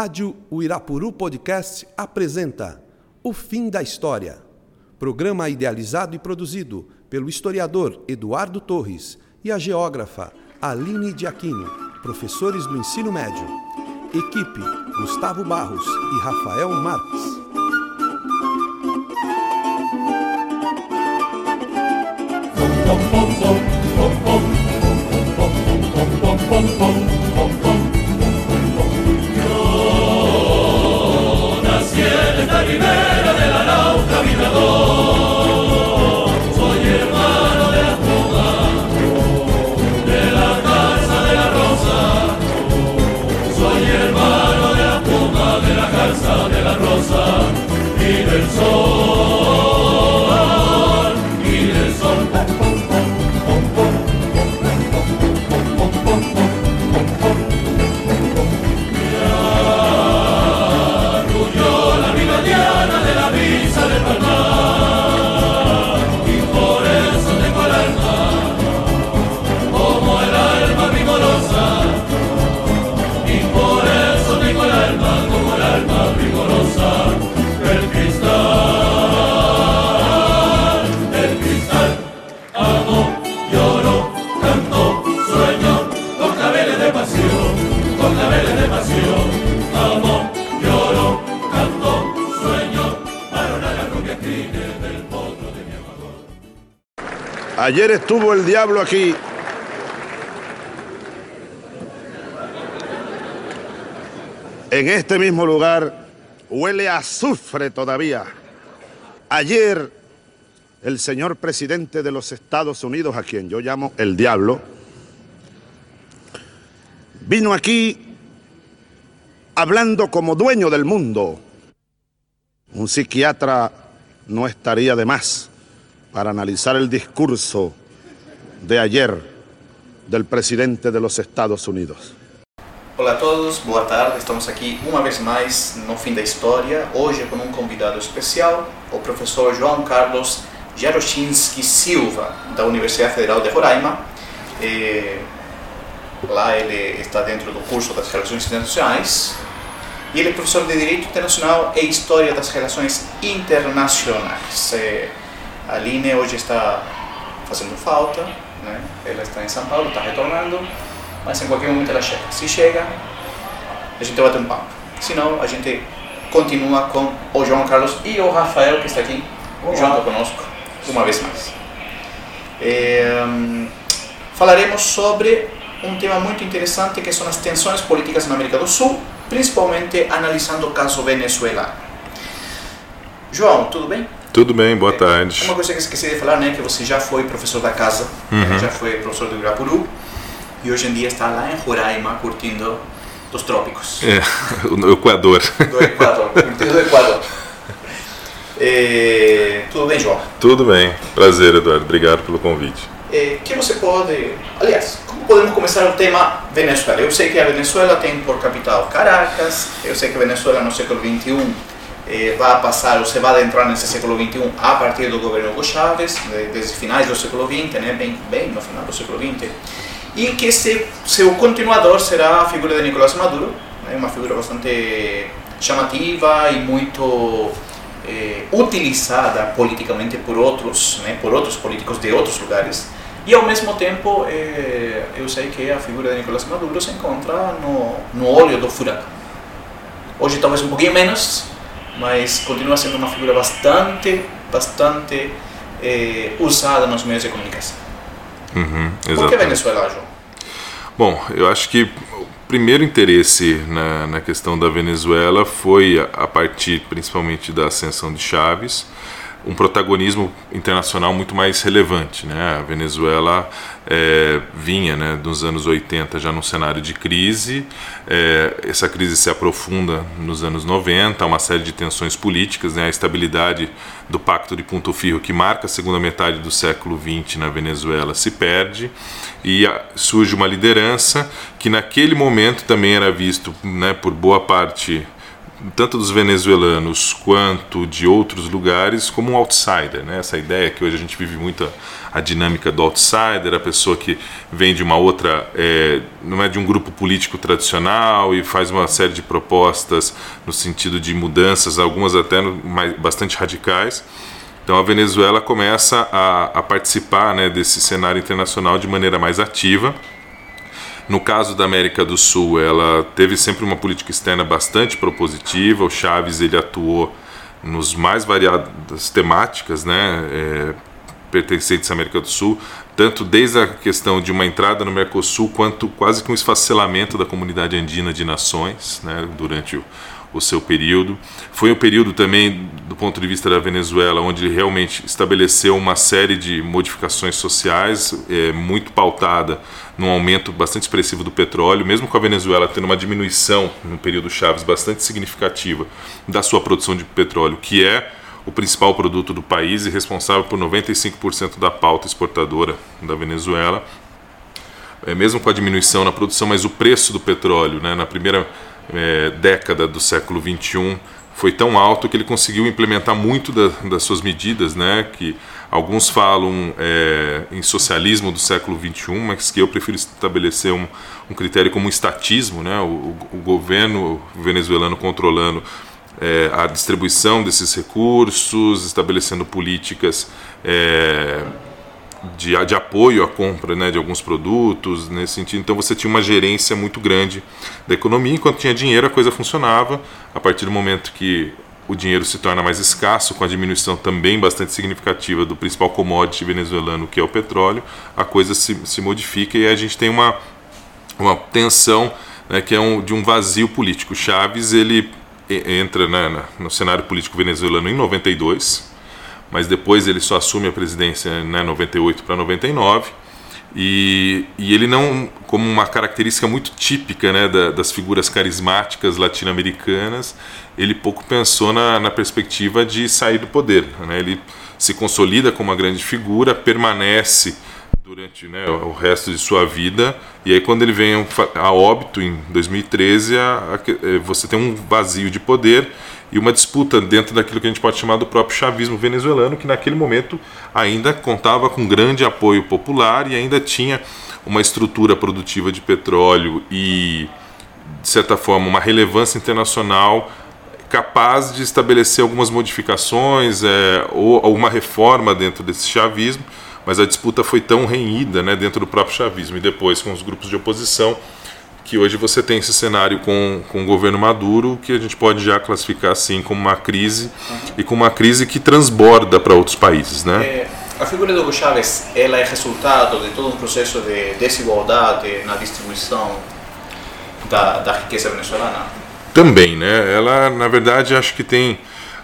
Rádio Uirapuru Podcast apresenta O Fim da História. Programa idealizado e produzido pelo historiador Eduardo Torres e a geógrafa Aline de Aquino, professores do ensino médio. Equipe Gustavo Barros e Rafael Marques. Yo soul. Ayer estuvo el diablo aquí. En este mismo lugar huele a azufre todavía. Ayer el señor presidente de los Estados Unidos, a quien yo llamo el diablo, vino aquí hablando como dueño del mundo. Un psiquiatra no estaría de más para analizar el discurso de ayer del presidente de los Estados Unidos. Olá a todos, boa tarde. Estamos aqui uma vez mais no fim da história. Hoje com um convidado especial, o professor João Carlos Jarochinski Silva, da Universidade Federal de Roraima. Eh, lá ele está dentro do curso das Relações Internacionais e ele é professor de Direito Internacional e História das Relações Internacionais. A Aline hoje está fazendo falta, né? ela está em São Paulo, está retornando, mas em qualquer momento ela chega. Se chega, a gente bate um papo. Se não, a gente continua com o João Carlos e o Rafael, que está aqui junto conosco, uma vez mais. É, falaremos sobre um tema muito interessante que são as tensões políticas na América do Sul, principalmente analisando o caso venezuelano. João, tudo bem? Tudo bem, boa tarde. Uma coisa que eu esqueci de falar, né, que você já foi professor da casa, né, já foi professor do Irapuru e hoje em dia está lá em Roraima curtindo dos trópicos É, o Equador. do Equador, curtindo do Equador. É, tudo bem, João? Tudo bem, prazer, Eduardo. Obrigado pelo convite. É, que você pode, aliás, como podemos começar o tema Venezuela? Eu sei que a Venezuela tem por capital Caracas, eu sei que a Venezuela no século 21 eh, vai passar, se vai entrar nesse século 21 a partir do governo Hugo Chávez, de- desde finais do século 20, né, bem, bem no final do século 20, e que se, seu continuador será a figura de Nicolás Maduro, né, uma figura bastante chamativa e muito eh, utilizada politicamente por outros, né, por outros políticos de outros lugares. E ao mesmo tempo, eh, eu sei que a figura de Nicolás Maduro se encontra no, no olho do furacão. Hoje talvez um pouquinho menos, mas continua sendo uma figura bastante, bastante eh, usada nos meios de comunicação. Uhum, Por que. Venezuela, João? Bom, eu acho que o primeiro interesse na, na questão da Venezuela foi a, a partir principalmente da ascensão de Chaves, um protagonismo internacional muito mais relevante. Né? A Venezuela eh, vinha né, dos anos 80 já num cenário de crise, eh, essa crise se aprofunda nos anos 90, há uma série de tensões políticas, né? a estabilidade do Pacto de Punto Firro, que marca a segunda metade do século XX na Venezuela, se perde e surge uma liderança que naquele momento também era visto né, por boa parte tanto dos venezuelanos quanto de outros lugares como um outsider, né? Essa ideia que hoje a gente vive muito a, a dinâmica do outsider, a pessoa que vem de uma outra, é, não é de um grupo político tradicional e faz uma série de propostas no sentido de mudanças, algumas até mais, bastante radicais. Então a Venezuela começa a, a participar né, desse cenário internacional de maneira mais ativa no caso da América do Sul, ela teve sempre uma política externa bastante propositiva. O Chaves ele atuou nos mais variadas temáticas, né, é, pertencentes à América do Sul, tanto desde a questão de uma entrada no Mercosul, quanto quase que um esfacelamento da comunidade andina de nações, né, durante o, o seu período. Foi um período também, do ponto de vista da Venezuela, onde ele realmente estabeleceu uma série de modificações sociais, é, muito pautada num aumento bastante expressivo do petróleo, mesmo com a Venezuela tendo uma diminuição no período Chaves bastante significativa da sua produção de petróleo, que é o principal produto do país e responsável por 95% da pauta exportadora da Venezuela. É, mesmo com a diminuição na produção, mas o preço do petróleo, né, na primeira é, década do século 21 foi tão alto que ele conseguiu implementar muito da, das suas medidas, né, que alguns falam é, em socialismo do século 21, mas que eu prefiro estabelecer um, um critério como estatismo, né, o, o governo venezuelano controlando é, a distribuição desses recursos, estabelecendo políticas é, de, de apoio à compra né, de alguns produtos, nesse sentido. Então você tinha uma gerência muito grande da economia, enquanto tinha dinheiro a coisa funcionava. A partir do momento que o dinheiro se torna mais escasso, com a diminuição também bastante significativa do principal commodity venezuelano, que é o petróleo, a coisa se, se modifica e a gente tem uma, uma tensão né, que é um, de um vazio político. Chaves ele entra né, no cenário político venezuelano em 92, mas depois ele só assume a presidência né, 98 para 99 e, e ele não, como uma característica muito típica né, da, das figuras carismáticas latino-americanas, ele pouco pensou na, na, perspectiva de sair do poder. Né? Ele se consolida como uma grande figura, permanece durante né, o resto de sua vida e aí quando ele vem a óbito em 2013 a, a, você tem um vazio de poder e uma disputa dentro daquilo que a gente pode chamar do próprio chavismo venezuelano, que naquele momento ainda contava com grande apoio popular e ainda tinha uma estrutura produtiva de petróleo e, de certa forma, uma relevância internacional capaz de estabelecer algumas modificações é, ou alguma reforma dentro desse chavismo, mas a disputa foi tão renhida né, dentro do próprio chavismo e depois com os grupos de oposição que hoje você tem esse cenário com, com o governo Maduro que a gente pode já classificar assim como uma crise e com uma crise que transborda para outros países, né? É, a figura do Hugo Chávez, ela é resultado de todo um processo de desigualdade na distribuição da, da riqueza venezuelana? Também, né? Ela, na verdade, acho que tem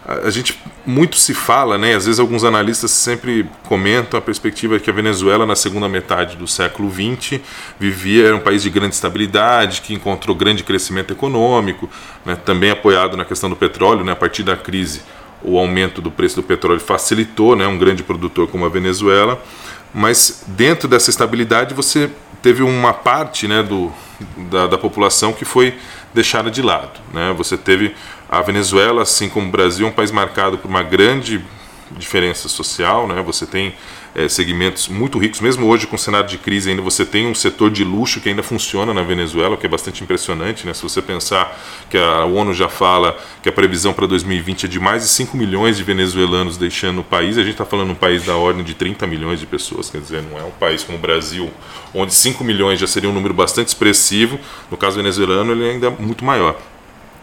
a gente muito se fala, né? Às vezes alguns analistas sempre comentam a perspectiva que a Venezuela na segunda metade do século XX vivia era um país de grande estabilidade, que encontrou grande crescimento econômico, né? também apoiado na questão do petróleo, né? A partir da crise, o aumento do preço do petróleo facilitou, né? Um grande produtor como a Venezuela, mas dentro dessa estabilidade você teve uma parte, né? Do da, da população que foi deixada de lado, né? Você teve a Venezuela, assim como o Brasil, é um país marcado por uma grande diferença social, né? Você tem é, segmentos muito ricos, mesmo hoje com o cenário de crise ainda você tem um setor de luxo que ainda funciona na Venezuela, o que é bastante impressionante, né? Se você pensar que a ONU já fala que a previsão para 2020 é de mais de 5 milhões de venezuelanos deixando o país, a gente está falando um país da ordem de 30 milhões de pessoas, quer dizer, não é um país como o Brasil, onde 5 milhões já seria um número bastante expressivo, no caso venezuelano ele é ainda muito maior.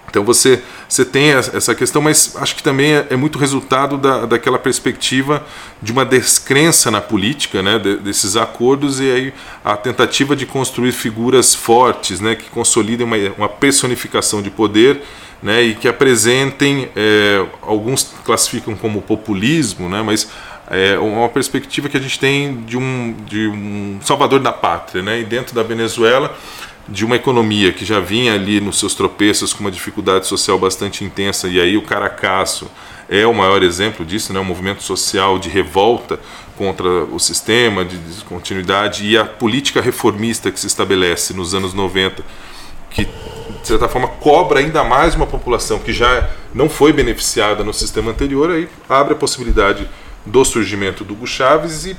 Então você, você tem essa questão, mas acho que também é, é muito resultado da, daquela perspectiva de uma descrença na política, né, desses acordos e aí a tentativa de construir figuras fortes, né, que consolidem uma, uma personificação de poder né, e que apresentem, é, alguns classificam como populismo, né, mas é uma perspectiva que a gente tem de um, de um salvador da pátria. Né, e dentro da Venezuela de uma economia que já vinha ali nos seus tropeços com uma dificuldade social bastante intensa, e aí o Caracasso é o maior exemplo disso, né? um movimento social de revolta contra o sistema, de descontinuidade, e a política reformista que se estabelece nos anos 90, que de certa forma, cobra ainda mais uma população que já não foi beneficiada no sistema anterior, aí abre a possibilidade do surgimento do Hugo Chaves e,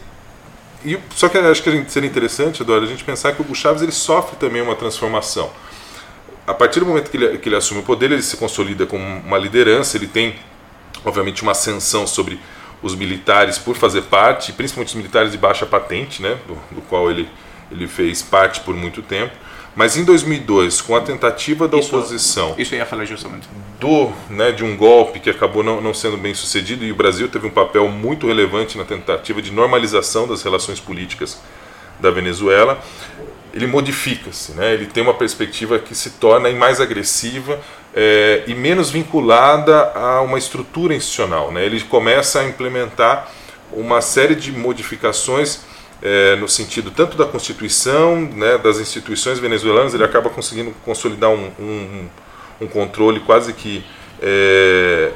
e só que acho que seria interessante, Eduardo, a gente pensar que o Chaves ele sofre também uma transformação. A partir do momento que ele, que ele assume o poder, ele se consolida como uma liderança, ele tem, obviamente, uma ascensão sobre os militares por fazer parte, principalmente os militares de baixa patente, né, do, do qual ele, ele fez parte por muito tempo. Mas em 2002, com a tentativa da isso, oposição. Isso eu ia falar justamente. Do, né, de um golpe que acabou não, não sendo bem sucedido, e o Brasil teve um papel muito relevante na tentativa de normalização das relações políticas da Venezuela, ele modifica-se, né? ele tem uma perspectiva que se torna mais agressiva é, e menos vinculada a uma estrutura institucional. Né? Ele começa a implementar uma série de modificações é, no sentido tanto da Constituição, né, das instituições venezuelanas, ele acaba conseguindo consolidar um, um, um controle quase que é,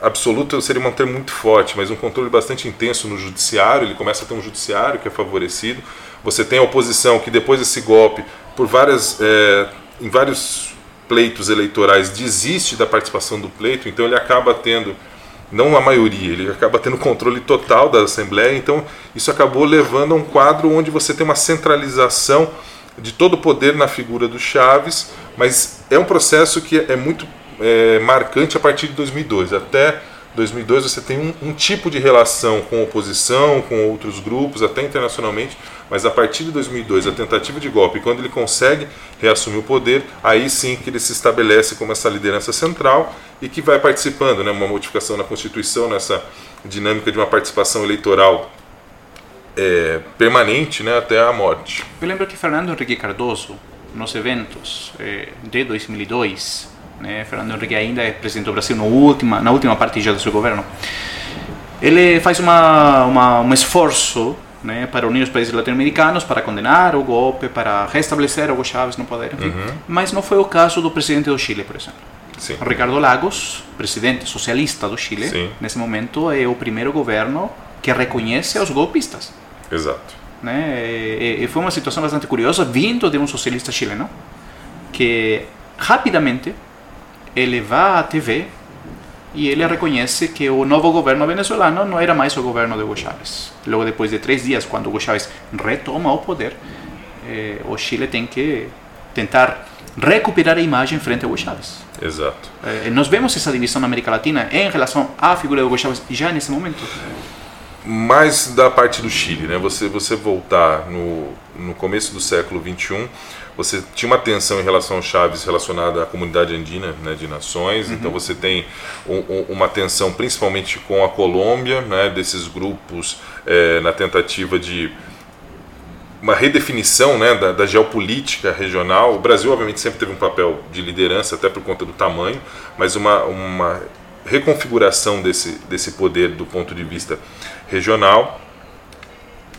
absoluto, seria um termo muito forte, mas um controle bastante intenso no judiciário, ele começa a ter um judiciário que é favorecido, você tem a oposição que depois desse golpe, por várias, é, em vários pleitos eleitorais, desiste da participação do pleito, então ele acaba tendo não a maioria, ele acaba tendo controle total da Assembleia, então isso acabou levando a um quadro onde você tem uma centralização de todo o poder na figura do Chaves, mas é um processo que é muito é, marcante a partir de 2002. Até 2002 você tem um, um, tipo de relação com oposição, com outros grupos, até internacionalmente, mas a partir de 2002, a tentativa de golpe, quando ele consegue reassumir o poder, aí sim que ele se estabelece como essa liderança central e que vai participando, né, uma modificação na Constituição, nessa dinâmica de uma participação eleitoral é, permanente né, até a morte. Eu lembro que Fernando Henrique Cardoso, nos eventos eh, de 2002, né, Fernando Henrique ainda é presidente do Brasil no última, na última parte já do seu governo, ele faz uma, uma, um esforço né, para unir os países latino-americanos, para condenar o golpe, para restabelecer Hugo Chávez no poder, enfim. Uhum. Mas não foi o caso do presidente do Chile, por exemplo. Sim. Ricardo Lagos, presidente socialista do Chile, Sim. nesse momento é o primeiro governo que reconhece os golpistas. Exato. Né? E, e foi uma situação bastante curiosa, vindo de um socialista chileno, que rapidamente ele vai à TV e ele reconhece que o novo governo venezuelano não era mais o governo de Hugo Chávez. Logo depois de três dias, quando Hugo Chávez retoma o poder, eh, o Chile tem que tentar recuperar a imagem frente a Hugo Chávez. Exato. Eh, nós vemos essa divisão na América Latina em relação à figura de Hugo Chávez já nesse momento. Mais da parte do Chile, né? Você você voltar no no começo do século 21 você tinha uma tensão em relação ao Chaves relacionada à comunidade andina né, de nações, uhum. então você tem um, um, uma tensão principalmente com a Colômbia, né, desses grupos é, na tentativa de uma redefinição né, da, da, geopolítica regional. O Brasil, obviamente, sempre teve um papel de liderança, até por conta do tamanho, mas uma, uma reconfiguração desse, desse poder do ponto de vista regional.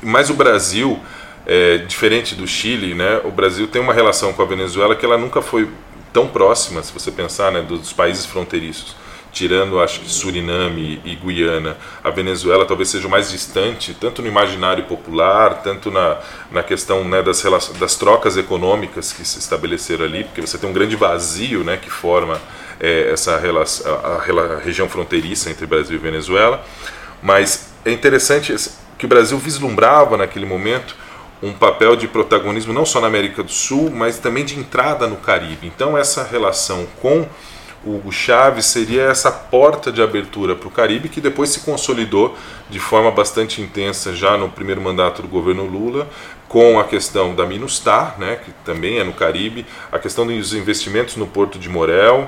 Mas o Brasil é, diferente do Chile, né, o Brasil tem uma relação com a Venezuela que ela nunca foi tão próxima, se você pensar, né, dos países fronteiriços. Tirando, acho que Suriname e Guiana, a Venezuela talvez seja o mais distante, tanto no imaginário popular, tanto na, na questão né, das, das trocas econômicas que se estabeleceram ali, porque você tem um grande vazio né, que forma é, essa relação, a, a, a região fronteiriça entre Brasil e Venezuela. Mas é interessante que o Brasil vislumbrava naquele momento um papel de protagonismo não só na América do Sul, mas também de entrada no Caribe. Então, essa relação com o Hugo Chávez seria essa porta de abertura para o Caribe que depois se consolidou de forma bastante intensa já no primeiro mandato do governo Lula, com a questão da Minustar, né, que também é no Caribe, a questão dos investimentos no Porto de Morel,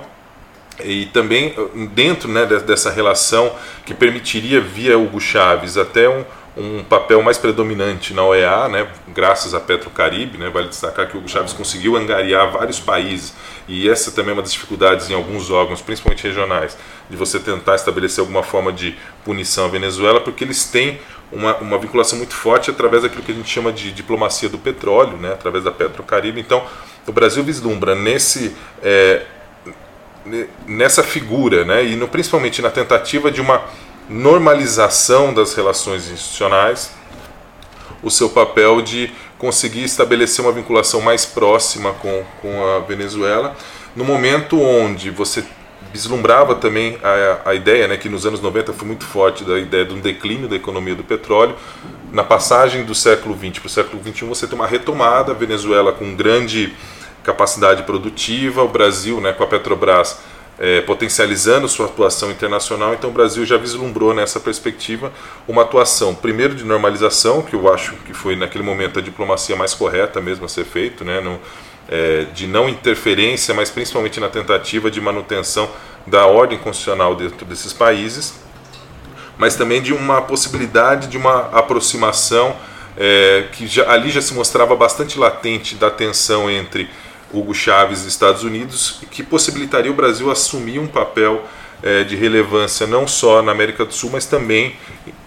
e também dentro né, dessa relação que permitiria via Hugo Chávez até um, um papel mais predominante na OEA, né, graças à Petrocaribe, né, vale destacar que Hugo Chávez conseguiu angariar vários países e essa também é uma das dificuldades em alguns órgãos, principalmente regionais, de você tentar estabelecer alguma forma de punição à Venezuela, porque eles têm uma, uma vinculação muito forte através daquilo que a gente chama de diplomacia do petróleo, né, através da Petrocaribe. Então, o Brasil vislumbra nesse é, nessa figura, né, e no, principalmente na tentativa de uma normalização das relações institucionais, o seu papel de conseguir estabelecer uma vinculação mais próxima com, com a Venezuela, no momento onde você vislumbrava também a, a ideia, né, que nos anos 90 foi muito forte, da ideia de um declínio da economia do petróleo. Na passagem do século 20 para o século 21, você tem uma retomada, a Venezuela com grande capacidade produtiva, o Brasil né, com a Petrobras é, potencializando sua atuação internacional, então o Brasil já vislumbrou nessa perspectiva uma atuação, primeiro de normalização, que eu acho que foi naquele momento a diplomacia mais correta mesmo a ser feito, né, é, de não interferência, mas principalmente na tentativa de manutenção da ordem constitucional dentro desses países, mas também de uma possibilidade de uma aproximação é, que já, ali já se mostrava bastante latente da tensão entre Hugo Chávez e Estados Unidos, que possibilitaria o Brasil assumir um papel é, de relevância não só na América do Sul, mas também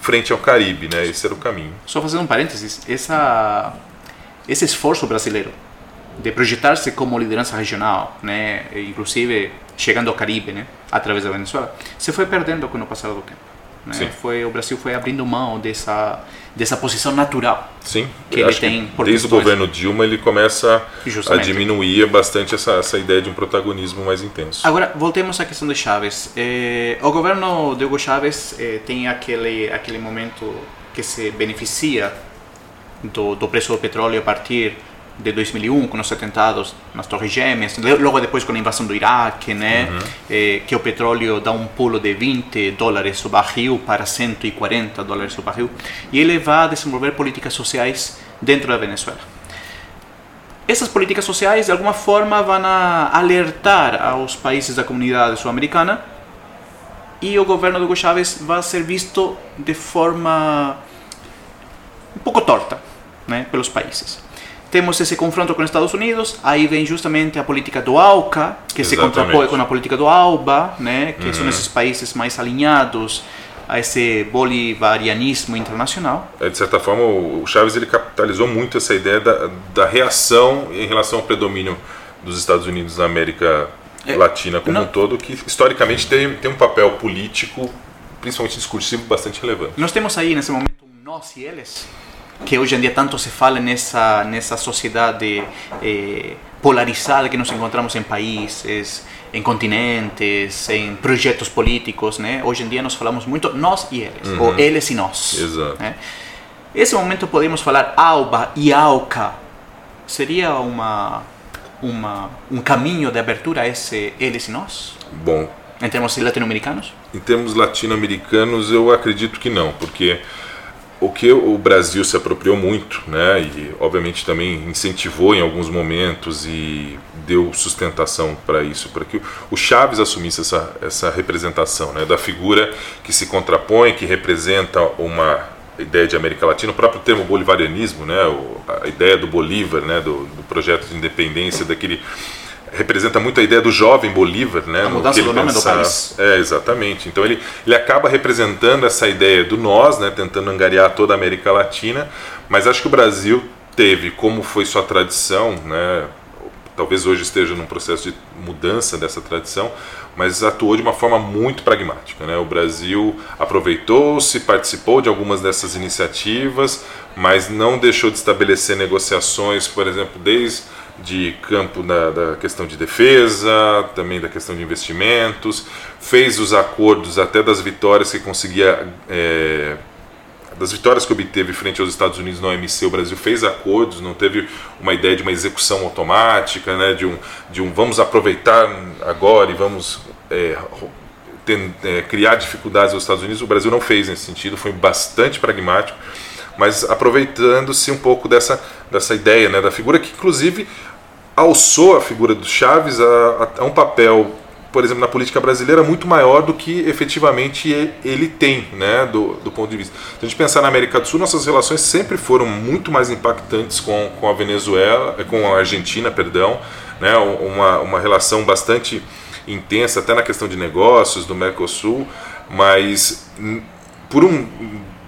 frente ao Caribe, né? Esse era o caminho. Só fazendo um parênteses, essa, esse esforço brasileiro de projetar-se como liderança regional, né, inclusive chegando ao Caribe, né, através da Venezuela, se foi perdendo com o passar do tempo. Né? Foi o Brasil foi abrindo mão dessa dessa posição natural. Sim. Que ele tem por desde o governo Dilma ele começa Justamente. a diminuir bastante essa, essa ideia de um protagonismo mais intenso. Agora voltemos à questão de Chávez. Eh, o governo de Hugo Chávez eh, tem aquele aquele momento que se beneficia do, do preço do petróleo a partir de 2001 com os atentados nas Torres Gêmeas, logo depois com a invasão do Iraque, né, uhum. eh, que o petróleo dá um pulo de 20 dólares o barril para 140 dólares o barril, e ele vai desenvolver políticas sociais dentro da Venezuela. Essas políticas sociais, de alguma forma, vão alertar aos países da comunidade sul-americana e o governo do Hugo Chávez vai ser visto de forma um pouco torta né, pelos países temos esse confronto com os Estados Unidos, aí vem justamente a política do AUCA, que Exatamente. se contrapõe com a política do ALBA, né, que uhum. são esses países mais alinhados a esse bolivarianismo internacional. É, de certa forma, o Chaves ele capitalizou muito essa ideia da, da reação em relação ao predomínio dos Estados Unidos na América é, Latina como não, um todo, que historicamente tem, tem um papel político, principalmente discursivo, bastante relevante. Nós temos aí, nesse momento, um nós e eles, que hoje em dia tanto se fala nessa nessa sociedade eh, polarizada que nos encontramos em países, em continentes, em projetos políticos, né? Hoje em dia nós falamos muito nós e eles, uhum. ou eles e nós. Exato. Né? Esse momento podemos falar AUBA e AUCA. Seria uma uma um caminho de abertura a esse eles e nós? Bom, em termos latino-americanos? Em termos latino-americanos, eu acredito que não, porque o que o Brasil se apropriou muito, né, e obviamente também incentivou em alguns momentos e deu sustentação para isso, para que o Chaves assumisse essa, essa representação, né, da figura que se contrapõe, que representa uma ideia de América Latina, o próprio termo bolivarianismo, né, a ideia do Bolívar, né, do, do projeto de independência, daquele representa muito a ideia do jovem Bolívar, né? A mudança do nome do país. É, exatamente. Então ele, ele acaba representando essa ideia do nós, né? Tentando angariar toda a América Latina, mas acho que o Brasil teve, como foi sua tradição, né? Talvez hoje esteja num processo de mudança dessa tradição, mas atuou de uma forma muito pragmática. Né? O Brasil aproveitou-se, participou de algumas dessas iniciativas, mas não deixou de estabelecer negociações, por exemplo, desde de campo da, da, questão de defesa, também da questão de investimentos, fez os acordos até das vitórias que conseguia, é, das vitórias que obteve frente aos Estados Unidos na OMC, o Brasil fez acordos, não teve uma ideia de uma execução automática, né, de, um, de um vamos aproveitar agora e vamos é, é, criar dificuldades aos Estados Unidos, o Brasil não fez nesse sentido, foi bastante pragmático, mas aproveitando-se um pouco dessa, dessa ideia, né, da figura que inclusive alçou a figura do Chaves a, a, um papel, por exemplo, na política brasileira muito maior do que efetivamente ele tem, né, do, do ponto de vista. Se a gente pensar na América do Sul, nossas relações sempre foram muito mais impactantes com, com a Venezuela, com a Argentina, perdão, né, uma, uma relação bastante intensa até na questão de negócios do Mercosul, mas hum, por um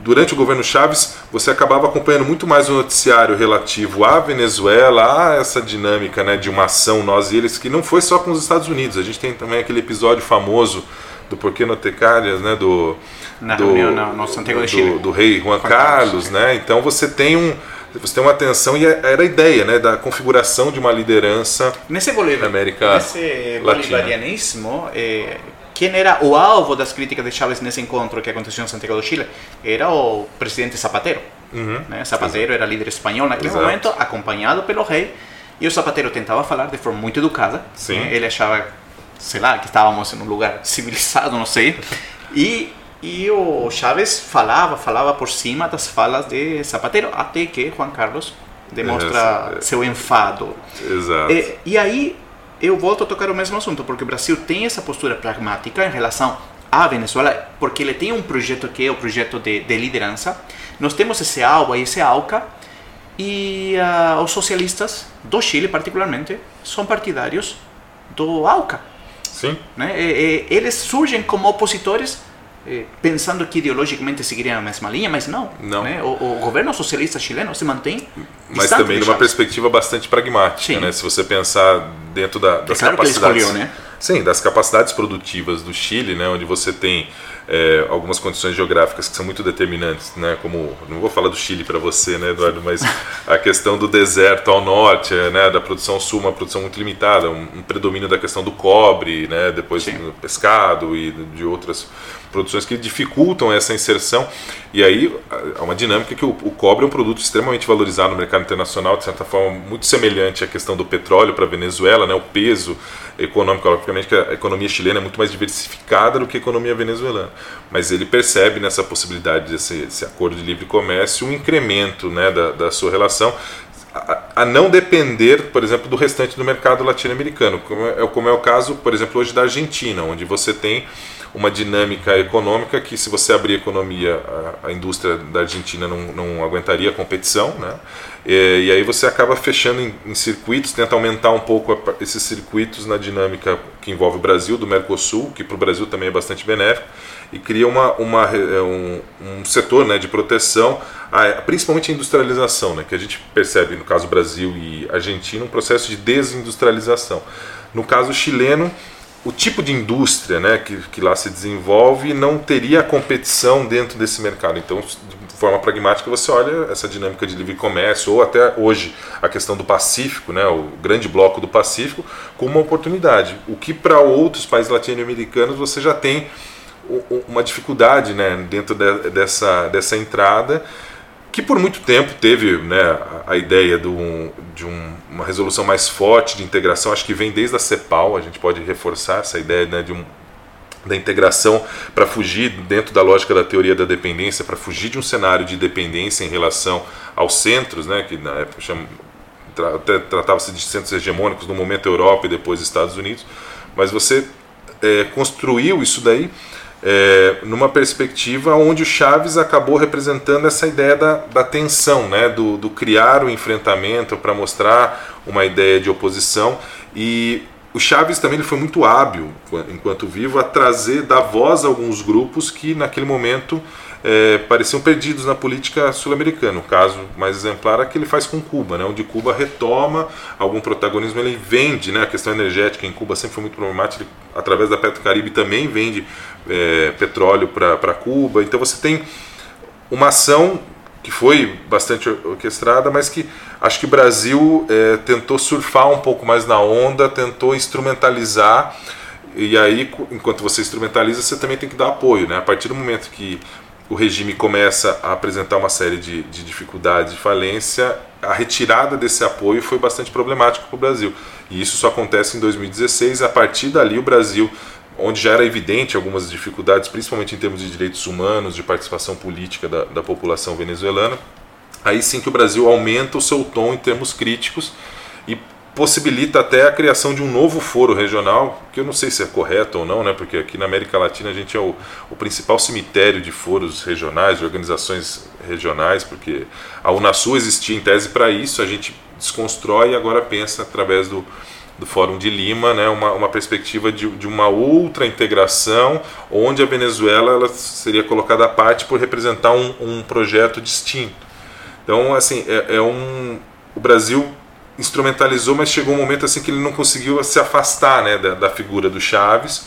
durante o governo Chaves, você acabava acompanhando muito mais o noticiário relativo à Venezuela, a essa dinâmica né, de uma ação nós e eles, que não foi só com os Estados Unidos. A gente tem também aquele episódio famoso do Porquê No Tecárias, né, do, Na do, reunião no, no Santiago de Chile. Do, do rei Juan, Juan Carlos, Carlos, né? Então você tem um você tem uma tensão e é, era a ideia né, da configuração de uma liderança Nesse, boliv... América nesse Latina. bolivarianismo, eh, quem era o alvo das críticas de Chávez nesse encontro que aconteceu em Santiago do Chile era o presidente Zapatero. né? Zapatero era líder espanhol naquele Exato. momento, acompanhado pelo rei, e o Zapatero tentava falar de forma muito educada. Né? Ele achava, sei lá, que estávamos em um lugar civilizado, não sei. E, e o Chávez falava, falava por cima das falas de Zapatero, até que Juan Carlos demonstra é. seu enfado. Exato. E, e aí eu volto a tocar o mesmo assunto, porque o Brasil tem essa postura pragmática em relação à Venezuela, porque ele tem um projeto que é o projeto de, de liderança. Nós temos esse AUA e esse AUCA, e ah, os socialistas do Chile, particularmente, são partidários do AUCA. Sim. Né? E- e- eles surgem como opositores pensando que ideologicamente seguiriam a mesma linha, mas não. Não. né? O, o governo socialista chileno se mantém Mas também numa perspectiva bastante pragmática, né? Se você pensar dentro da, das claro que ele capacidades, escolheu, né? sim, das capacidades produtivas do Chile, né? Onde você tem é, algumas condições geográficas que são muito determinantes, né? Como não vou falar do Chile para você, né, Eduardo, mas a questão do deserto ao norte, né? Da produção sul, uma produção muito limitada, um, um predomínio da questão do cobre, né? Depois Sim. do pescado e de outras produções que dificultam essa inserção. E aí há uma dinâmica que o, o cobre é um produto extremamente valorizado no mercado internacional, de certa forma muito semelhante à questão do petróleo para a Venezuela, né? o peso econômico, obviamente que a economia chilena é muito mais diversificada do que a economia venezuelana, mas ele percebe nessa possibilidade desse, acordo de livre comércio um incremento né, da, da sua relação a, a não depender, por exemplo, do restante do mercado latino-americano, como é, como é o caso, por exemplo, hoje da Argentina, onde você tem uma dinâmica econômica que se você abrir a economia, a, a indústria da Argentina não, não aguentaria a competição, né? E, e aí você acaba fechando em, em circuitos, tenta aumentar um pouco a- esses circuitos na dinâmica que envolve o Brasil, do Mercosul, que para o Brasil também é bastante benéfico, e cria uma, uma, é, um, um setor né, de proteção, principalmente a industrialização, né, que a gente percebe no caso Brasil e Argentina um processo de desindustrialização. No caso chileno, o tipo de indústria né, que, que lá se desenvolve não teria competição dentro desse mercado. Então, de forma pragmática, você olha essa dinâmica de livre comércio, ou até hoje a questão do Pacífico, né, o grande bloco do Pacífico, como uma oportunidade. O que para outros países latino-americanos você já tem uma dificuldade né, dentro de- dessa, dessa entrada que por muito tempo teve né, a, ideia de, de um- uma resolução mais forte de integração, acho que vem desde a CEPAL, a gente pode reforçar essa ideia né, de um, da integração para fugir dentro da lógica da teoria da dependência, para fugir de um cenário de dependência em relação aos centros, né, que na época chama, tra- tratava-se de centros hegemônicos, no momento Europa e depois Estados Unidos, mas você é, construiu isso daí é, numa perspectiva onde o Chaves acabou representando essa ideia da, da tensão, né, do, do criar o enfrentamento para mostrar uma ideia de oposição. E o Chaves também ele foi muito hábil enquanto vivo a trazer dar voz a alguns grupos que naquele momento é, pareciam perdidos na política sul-americana. O caso mais exemplar é que ele faz com Cuba, né, onde Cuba retoma algum protagonismo, ele vende, né, a questão energética em Cuba sempre foi muito problemática, ele, através da Petrocaribe também vende é, petróleo para Cuba. Então você tem uma ação que foi bastante orquestrada, mas que acho que o Brasil é, tentou surfar um pouco mais na onda, tentou instrumentalizar. E aí, enquanto você instrumentaliza, você também tem que dar apoio. Né? A partir do momento que o regime começa a apresentar uma série de, de dificuldades, de falência, a retirada desse apoio foi bastante problemático para o Brasil. E isso só acontece em 2016. A partir dali, o Brasil, onde já era evidente algumas dificuldades, principalmente em termos de direitos humanos, de participação política da, da população venezuelana, aí sim que o Brasil aumenta o seu tom em termos críticos e possibilita até a criação de um novo foro regional, que eu não sei se é correto ou não, né, porque aqui na América Latina a gente é o, o principal cemitério de foros regionais, de organizações regionais, porque a Unasul existia em tese para isso, a gente desconstrói e agora pensa através do, do Fórum de Lima, né, uma, uma perspectiva de, de uma outra integração, onde a Venezuela ela seria colocada à parte por representar um, um projeto distinto. Então, assim, é, é um o Brasil instrumentalizou, mas chegou um momento assim que ele não conseguiu se afastar né, da, da figura do Chaves,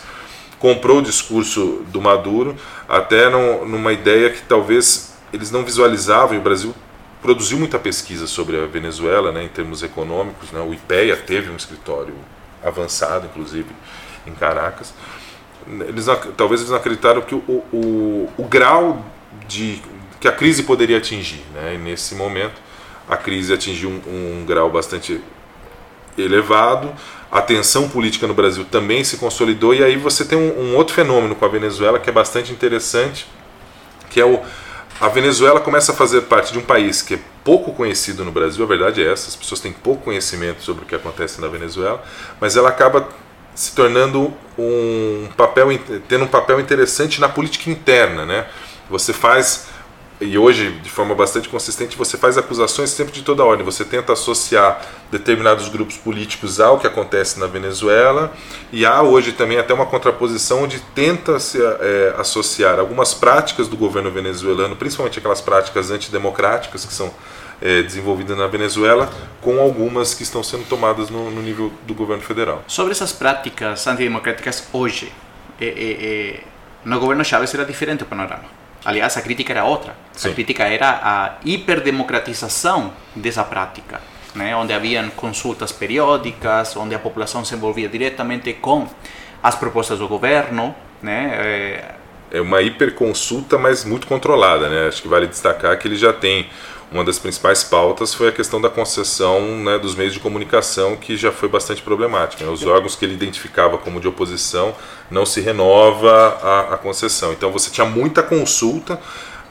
comprou o discurso do Maduro, até no, numa ideia que talvez eles não visualizavam, e o Brasil produziu muita pesquisa sobre a Venezuela, né, em termos econômicos. Né, o IPEA teve um escritório avançado, inclusive, em Caracas. Eles, talvez eles não acreditaram que o, o, o grau de que a crise poderia atingir. Né, e nesse momento, a crise atingiu um, um grau bastante elevado, a tensão política no Brasil também se consolidou, e aí você tem um, um outro fenômeno com a Venezuela que é bastante interessante, que é o a Venezuela começa a fazer parte de um país que é pouco conhecido no Brasil, a verdade é essa, as pessoas têm pouco conhecimento sobre o que acontece na Venezuela, mas ela acaba se tornando um papel, tendo um papel interessante na política interna, né? Você faz e hoje, de forma bastante consistente, você faz acusações sempre de toda ordem. Você tenta associar determinados grupos políticos ao que acontece na Venezuela, e há hoje também até uma contraposição onde tenta se é, associar algumas práticas do governo venezuelano, principalmente aquelas práticas antidemocráticas que são é, desenvolvidas na Venezuela, com algumas que estão sendo tomadas no, no nível do governo federal. Sobre essas práticas antidemocráticas hoje, é, no governo Chávez era diferente o panorama. Aliás, a crítica era outra. Sim. A crítica era a hiperdemocratização dessa prática, né? onde haviam consultas periódicas, onde a população se envolvia diretamente com as propostas do governo. Né? É, é uma hiperconsulta, mas muito controlada. Né? Acho que vale destacar que ele já tem uma das principais pautas foi a questão da concessão né, dos meios de comunicação, que já foi bastante problemática. Né? Os órgãos que ele identificava como de oposição não se renova a, a concessão. Então você tinha muita consulta,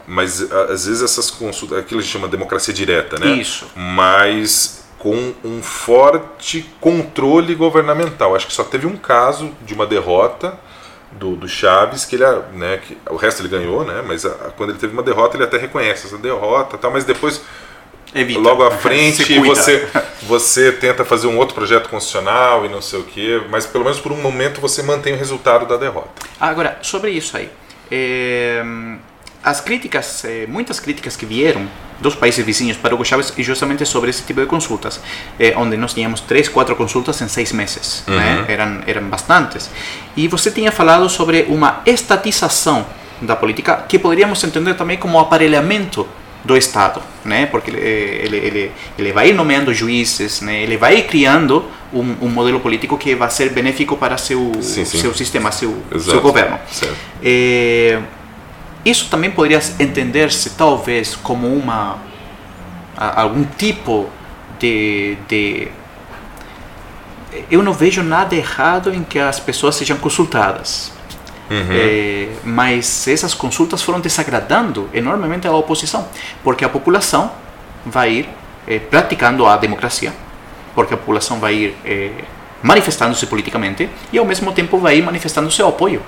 mas às vezes essas consultas, aquilo que a gente chama de democracia direta, né? Isso. Mas com um forte controle governamental. Acho que só teve um caso de uma derrota do, do Chaves, que ele, né, que, o resto ele ganhou, né, mas a, a, quando ele teve uma derrota, ele até reconhece essa derrota, tal, mas depois, Evita. logo à frente, você, você tenta fazer um outro projeto constitucional e não sei o quê, mas pelo menos por um momento você mantém o resultado da derrota. Agora, sobre isso aí, é, as críticas, eh, muitas críticas que vieram dos países vizinhos para Hugo Chávez justamente sobre esse tipo de consultas, eh, onde nós tínhamos três, quatro consultas em seis meses, uhum. né? eram, eram bastantes. E você tinha falado sobre uma estatização da política que poderíamos entender também como aparelhamento do Estado, né? Porque ele, ele, ele vai nomeando juízes, né? Ele vai criando um, um modelo político que vai ser benéfico para seu sim, sim. seu sistema, seu seu governo. Eh, isso também poderia entender-se talvez como uma algum tipo de, de eu não vejo nada errado em que as pessoas sejam consultadas. Uhum. É, mas essas consultas foram desagradando enormemente a oposição, porque a população vai ir é, praticando a democracia, porque a população vai ir é, manifestando-se politicamente e ao mesmo tempo vai ir manifestando seu apoio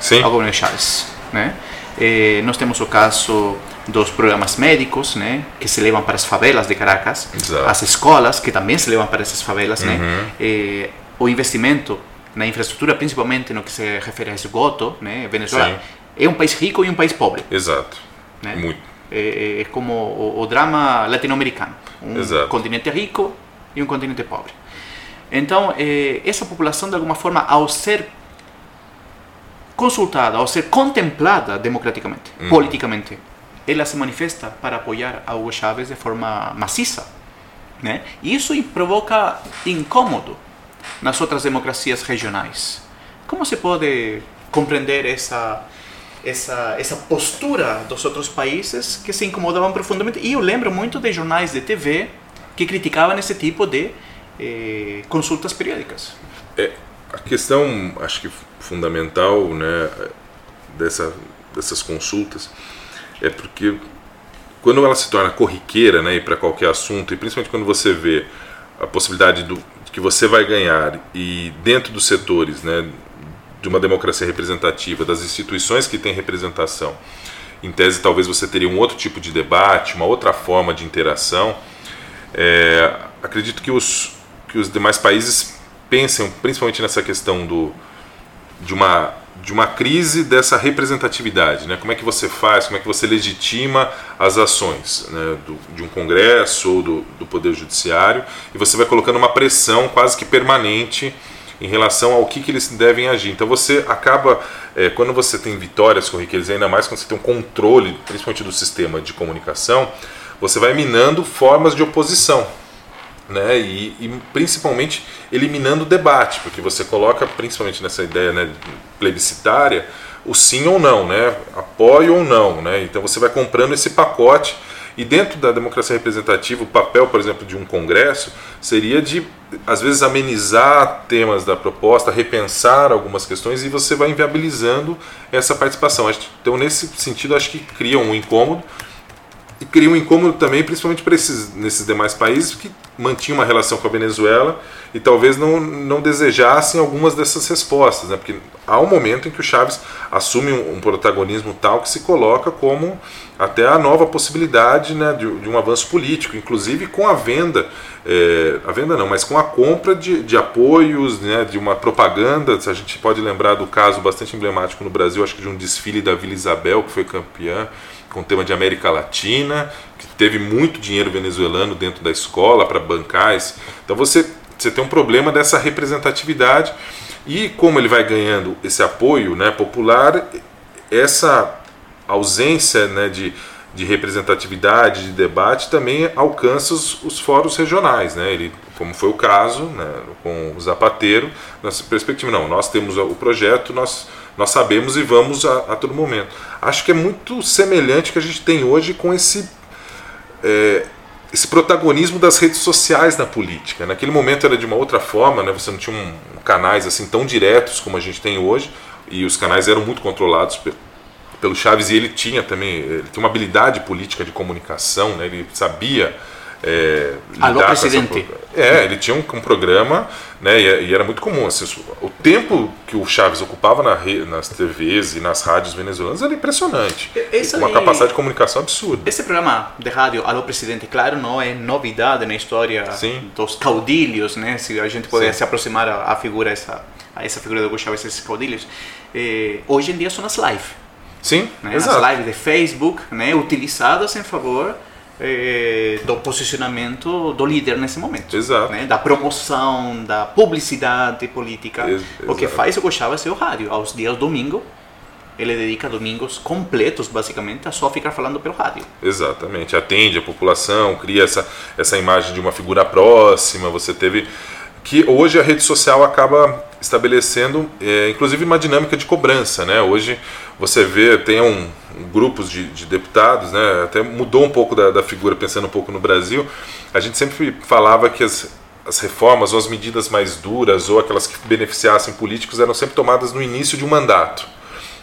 Sim. ao governo Chávez. Né? Eh, nós temos o caso dos programas médicos, né, que se levam para as favelas de Caracas, Exato. as escolas que também se levam para essas favelas, uhum. né, eh, o investimento na infraestrutura, principalmente no que se refere a esgoto, né, Venezuela Sim. é um país rico e um país pobre. Exato. Né? Muito. É, é como o, o drama latino-americano, um Exato. continente rico e um continente pobre. Então, eh, essa população, de alguma forma, ao ser consultada ou ser contemplada democraticamente, uhum. politicamente, ela se manifesta para apoiar a Hugo Chávez de forma maciça. Né? E isso provoca incômodo nas outras democracias regionais. Como se pode compreender essa essa essa postura dos outros países que se incomodavam profundamente? E eu lembro muito de jornais de TV que criticavam esse tipo de eh, consultas periódicas. É, a questão, acho que fundamental né, dessa, dessas consultas é porque quando ela se torna corriqueira né, para qualquer assunto, e principalmente quando você vê a possibilidade do, que você vai ganhar e dentro dos setores né, de uma democracia representativa, das instituições que têm representação, em tese talvez você teria um outro tipo de debate, uma outra forma de interação. É, acredito que os, que os demais países pensem principalmente nessa questão do, de, uma, de uma crise dessa representatividade. Né? Como é que você faz, como é que você legitima as ações né? do, de um Congresso ou do, do Poder Judiciário, e você vai colocando uma pressão quase que permanente em relação ao que, que eles devem agir. Então você acaba, é, quando você tem vitórias corriqueiras, ainda mais quando você tem um controle, principalmente do sistema de comunicação, você vai minando formas de oposição. Né, e, e, principalmente eliminando o debate, porque você coloca principalmente nessa ideia né, plebiscitária o sim ou não, né, apoio ou não, né, então você vai comprando esse pacote e dentro da democracia representativa, o papel, por exemplo, de um congresso seria de, às vezes, amenizar temas da proposta, repensar algumas questões e você vai inviabilizando essa participação. Então, nesse sentido, acho que cria um incômodo e cria um incômodo também, principalmente para esses nesses demais países que mantinham uma relação com a Venezuela e talvez não, não desejassem algumas dessas respostas, né? porque há um momento em que o Chaves assume um, um protagonismo tal que se coloca como até a nova possibilidade né, de, de um avanço político, inclusive com a venda, é, a venda não, mas com a compra de, de apoios, né, de uma propaganda. A gente pode lembrar do caso bastante emblemático no Brasil, acho que de um desfile da Vila Isabel, que foi campeã com o tema de América Latina, que teve muito dinheiro venezuelano dentro da escola para bancar. Então você, você tem um problema dessa representatividade e como ele vai ganhando esse apoio né, popular, essa ausência né, de, de representatividade, de debate, também alcança os, os fóruns regionais. Né? Ele, como foi o caso né, com o Zapatero, nessa perspectiva, não, nós temos o projeto, nós nós sabemos e vamos a, a todo momento. Acho que é muito semelhante que a gente tem hoje com esse, é, esse protagonismo das redes sociais na política. Naquele momento era de uma outra forma, né? você não tinha um, canais assim tão diretos como a gente tem hoje, e os canais eram muito controlados pelo Chaves, e ele tinha também ele tinha uma habilidade política de comunicação, né? ele sabia é, Alô, presidente. Essa... É, ele tinha um, um programa, né, e, e, era muito comum. Assim, o tempo que o Chaves ocupava na re, nas TVs e nas rádios venezuelanas era impressionante. Uma aí, capacidade de comunicação absurda. Esse programa de rádio, Alô Presidente, claro, não é novidade na história Sim. dos caudilhos, né? Se a gente puder se aproximar a, a, figura, essa, a essa figura do Hugo Chávez, esses caudilhos. Eh, hoje em dia são as lives. Sim, né? As lives de Facebook, né? Utilizadas em favor é, do posicionamento do líder nesse momento. Exato. Né? Da promoção, da publicidade política. Ex o que faz o Chávez é o rádio. Aos dias domingo, ele dedica domingos completos, basicamente, a só ficar falando pelo rádio. Exatamente. Atende a população, cria essa, essa imagem de uma figura próxima. Você teve que hoje a rede social acaba estabelecendo, é, inclusive, uma dinâmica de cobrança. Né? Hoje você vê, tem um, grupos de, de, deputados, né? até mudou um pouco da, da, figura, pensando um pouco no Brasil. A gente sempre falava que as, as reformas ou as medidas mais duras ou aquelas que beneficiassem políticos eram sempre tomadas no início de um mandato.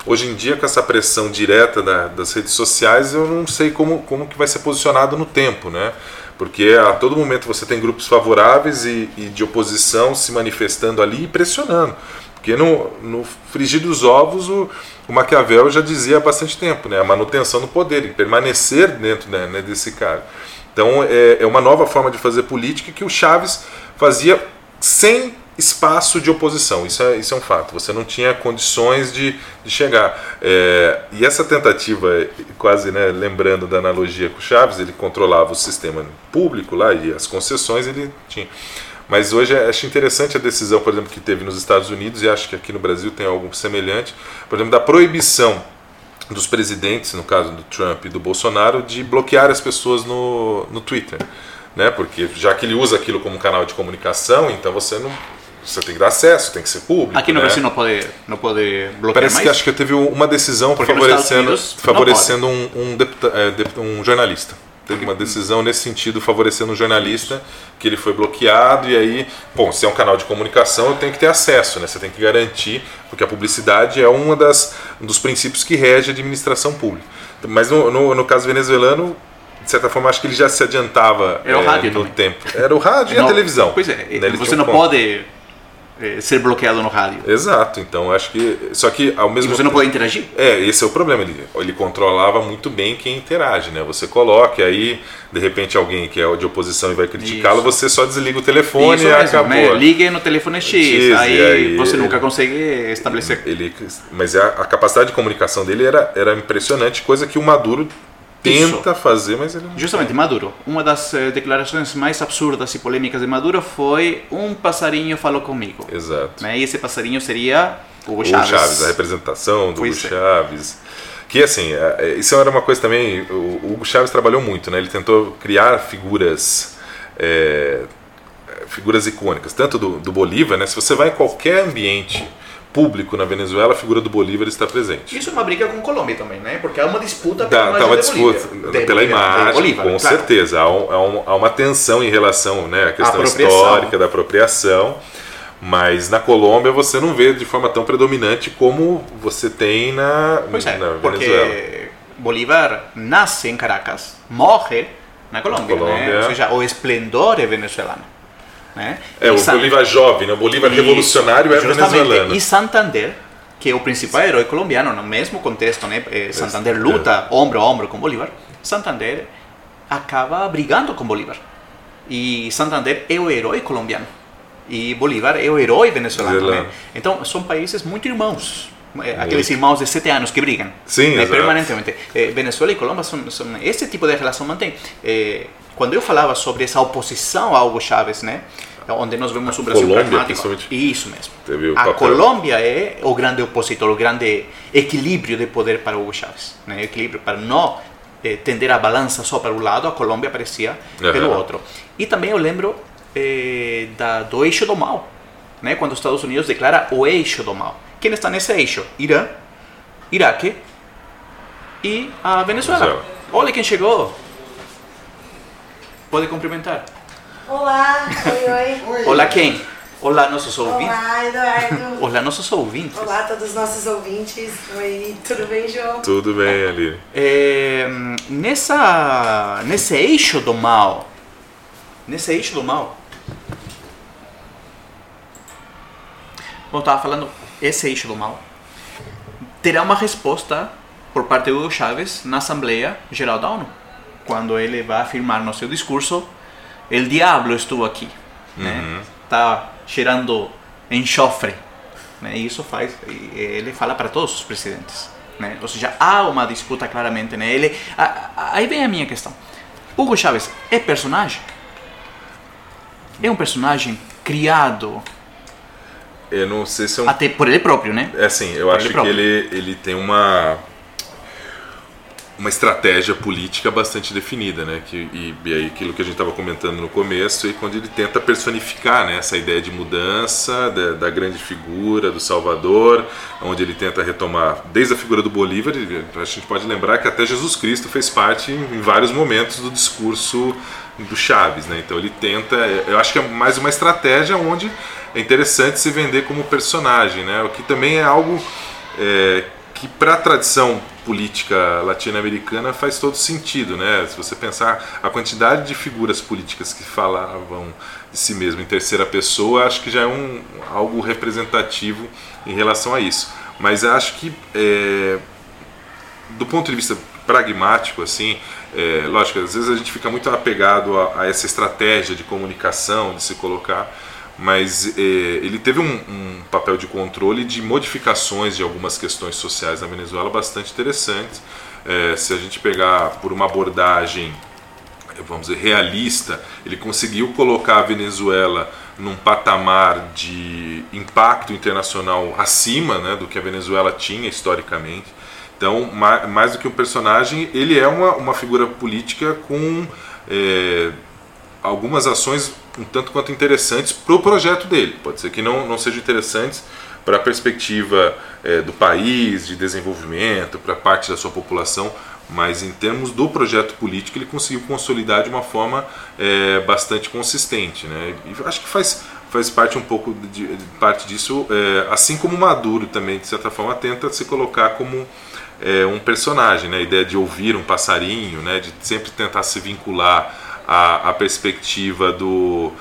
Hoje em dia, com essa pressão direta da, das redes sociais, eu não sei como, como que vai ser posicionado no tempo, né? Porque a todo momento você tem grupos favoráveis e, e de oposição se manifestando ali e pressionando. Porque no, no frigir dos ovos, o, o Maquiavel já dizia há bastante tempo, né? a manutenção do poder, e permanecer dentro né, né, desse cargo. Então é, é uma nova forma de fazer política que o Chaves fazia sem espaço de oposição. Isso é, isso é um fato. Você não tinha condições de, de chegar. É, e essa tentativa, quase né, lembrando da analogia com o Chaves, ele controlava o sistema público lá e as concessões ele tinha. Mas hoje acho interessante a decisão, por exemplo, que teve nos Estados Unidos, e acho que aqui no Brasil tem algo semelhante, por exemplo, da proibição dos presidentes, no caso do Trump e do Bolsonaro, de bloquear as pessoas no, no Twitter. Né? Porque já que ele usa aquilo como canal de comunicação, então você não, você tem que dar acesso, tem que ser público. Aqui no né? Brasil não pode, não pode bloquear Parece mais? que acho que teve uma decisão Porque favorecendo, favorecendo um, um, deputa, é, um, jornalista. Teve uma decisão nesse sentido favorecendo um jornalista que ele foi bloqueado e aí, bom, se é um canal de comunicação, eu tenho que ter acesso, né? Você tem que garantir, porque a publicidade é uma das, um dos princípios que rege a administração pública. Mas no, no, no caso venezuelano, de certa forma, acho que ele já se adiantava Era o é, rádio no também. tempo. Era o rádio e a televisão. Pois é, né? você não pode ser bloqueado no rádio. Exato, então acho que. Só que ao mesmo E você não pode interagir? É, esse é o problema. Ele, ele controlava muito bem quem interage, né? Você coloca aí, de repente, alguém que é de oposição e vai criticá-lo, você só desliga o telefone Isso e mesmo, acabou. Né? Ligue no telefone X, X aí, aí, você nunca consegue estabelecer. Ele, mas a, a capacidade de comunicação dele era, era impressionante, coisa que o Maduro tenta Isso. fazer, mas ele não Justamente, Maduro. Uma das uh, declarações mais absurdas e polêmicas de Maduro foi um passarinho falou comigo. Exato. Né? E esse passarinho seria Hugo Chaves. Hugo Chaves, a representação do pois Hugo é. Chaves. Que assim, é, isso era uma coisa também. O Hugo Chávez trabalhou muito, né? Ele tentou criar figuras. É, figuras icônicas, tanto do, do Bolívar, né? Se você vai em qualquer ambiente público na Venezuela, a figura do Bolívar está presente. Isso é uma briga com Colômbia também, né? Porque há uma disputa pela da, imagem uma disputa Bolívia, pela Bolívia, imagem, Bolívar, com claro. certeza. Há, um, há, uma tensão em relação né, à questão histórica da apropriação. Mas na Colômbia você não vê de forma tão predominante como você tem na, pois é, na porque Venezuela. Bolívar nasce em Caracas, morre na Colômbia, Colômbia. Né? ou seja, o esplendor é venezuelano. Né? É, e o Bolívar jovem, né? o Bolívar revolucionário é venezuelano. E Santander, que é o principal herói colombiano, no mesmo contexto, né? Eh, Santander luta é. ombro a ombro com Bolívar, Santander acaba brigando com Bolívar. E Santander é o herói colombiano e Bolívar é o herói venezuelano. Né? Então, são países muito irmãos. Eh, aqueles irmãos de sete anos que brigam Sim, né, permanentemente. Eh, Venezuela e Colômbia são, são, esse tipo de relação mantém. Quando eu falava sobre essa oposição a Hugo Chávez, né, onde nós vemos um Brasil Colômbia, pragmático, isso mesmo. A Colômbia é o grande opositor, o grande equilíbrio de poder para Hugo Chávez, né, equilíbrio para não eh, tender a balança só para um lado, a Colômbia aparecia uhum. pelo outro. E também eu lembro eh, da, do eixo do mal, né? quando os Estados Unidos declara o eixo do mal. Quem está nesse eixo? Irã, Iraque e a Venezuela. Venezuela. Olha quem chegou. Pode cumprimentar. Olá, oi, oi. Olá quem? Olá, nossos ouvintes. Olá, Eduardo. Olá, nossos ouvintes. Olá, todos os nossos ouvintes. Oi, tudo bem, João? Tudo bem, Aline. É, nessa, nesse eixo do mal, nesse eixo do mal, eu estava falando, esse eixo do mal terá uma resposta por parte do Hugo Chávez na Assembleia Geral da ONU, quando ele vai afirmar no seu discurso: "El diablo estuvo aqui", né? Uhum. Tá cheirando enxofre, né? E isso faz, ele fala para todos os presidentes, né? Ou seja, há uma disputa claramente, né? Ele, aí vem a minha questão. Hugo Chávez é personagem? É um personagem criado eu não sei se é um... Até por ele próprio, né? É assim, eu por acho ele que ele, ele tem uma uma estratégia política bastante definida, né? Que, e, e aí aquilo que a gente estava comentando no começo, e quando ele tenta personificar né, essa ideia de mudança, da, da, grande figura, do Salvador, onde ele tenta retomar, desde a figura do Bolívar, a gente pode lembrar que até Jesus Cristo fez parte em vários momentos do discurso do Chaves, né? Então ele tenta, eu acho que é mais uma estratégia onde é interessante se vender como personagem, né? O que também é algo é, que para a tradição política latino-americana faz todo sentido, né? Se você pensar a quantidade de figuras políticas que falavam de si mesmo em terceira pessoa, acho que já é um algo representativo em relação a isso. Mas acho que é, do ponto de vista pragmático, assim, é, lógico, às vezes a gente fica muito apegado a, a essa estratégia de comunicação, de se colocar mas eh, ele teve um, um, papel de controle de modificações de algumas questões sociais na Venezuela bastante interessantes. Eh, se a gente pegar por uma abordagem, vamos dizer, realista, ele conseguiu colocar a Venezuela num patamar de impacto internacional acima né, do que a Venezuela tinha historicamente. Então, mais, do que um personagem, ele é uma, uma figura política com algumas ações um tanto quanto interessantes para o projeto dele. Pode ser que não, não sejam interessantes para a perspectiva é, do país, de desenvolvimento, para parte da sua população, mas em termos do projeto político ele conseguiu consolidar de uma forma é, bastante consistente. Né? E acho que faz, faz parte um pouco de, de parte disso, é, assim como Maduro também, de certa forma, tenta se colocar como é, um personagem, né? a ideia de ouvir um passarinho, né? de sempre tentar se vincular a, a perspectiva do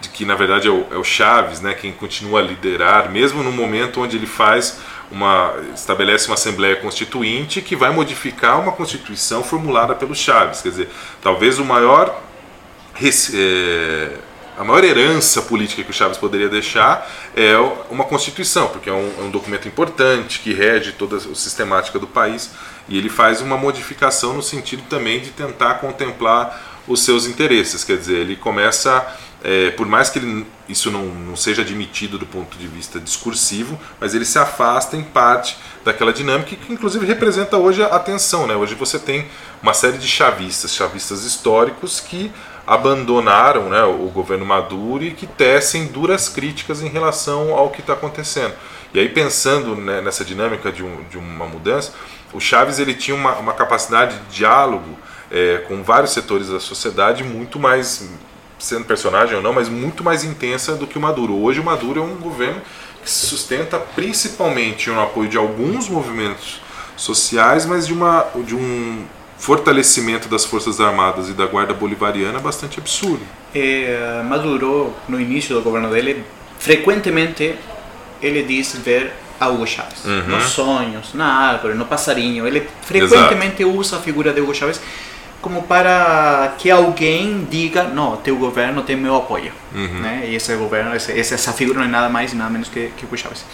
de que na verdade é o, é o, Chaves, né, quem continua a liderar, mesmo no momento onde ele faz uma estabelece uma assembleia constituinte que vai modificar uma constituição formulada pelo Chaves, quer dizer, talvez o maior é, a maior herança política que o Chaves poderia deixar é uma constituição, porque é um, é um documento importante que rege toda a sistemática do país e ele faz uma modificação no sentido também de tentar contemplar os seus interesses. Quer dizer, ele começa é, por mais que ele, isso não, não seja admitido do ponto de vista discursivo, mas ele se afasta em parte daquela dinâmica que inclusive representa hoje a tensão. Né? Hoje você tem uma série de chavistas, chavistas históricos que abandonaram né, o governo Maduro e que tecem duras críticas em relação ao que está acontecendo. E aí pensando né, nessa dinâmica de, um, de, uma mudança, o Chaves ele tinha uma, uma capacidade de diálogo é, com vários setores da sociedade muito mais sendo personagem ou não, mas muito mais intensa do que o Maduro. Hoje o Maduro é um governo que se sustenta principalmente no apoio de alguns movimentos sociais, mas de, uma, de um fortalecimento das Forças Armadas e da Guarda Bolivariana bastante absurdo. É, Maduro, no início do governo dele, frequentemente ele diz ver a Hugo Chávez. Uhum. Nos sonhos, na árvore, no passarinho. Ele frequentemente Exato. usa a figura de Hugo Chávez como para que alguém diga, não, teu governo tem meu apoio. Uhum. Né? E esse governo, esse, essa figura não é nada mais e nada menos que, que Hugo Chávez.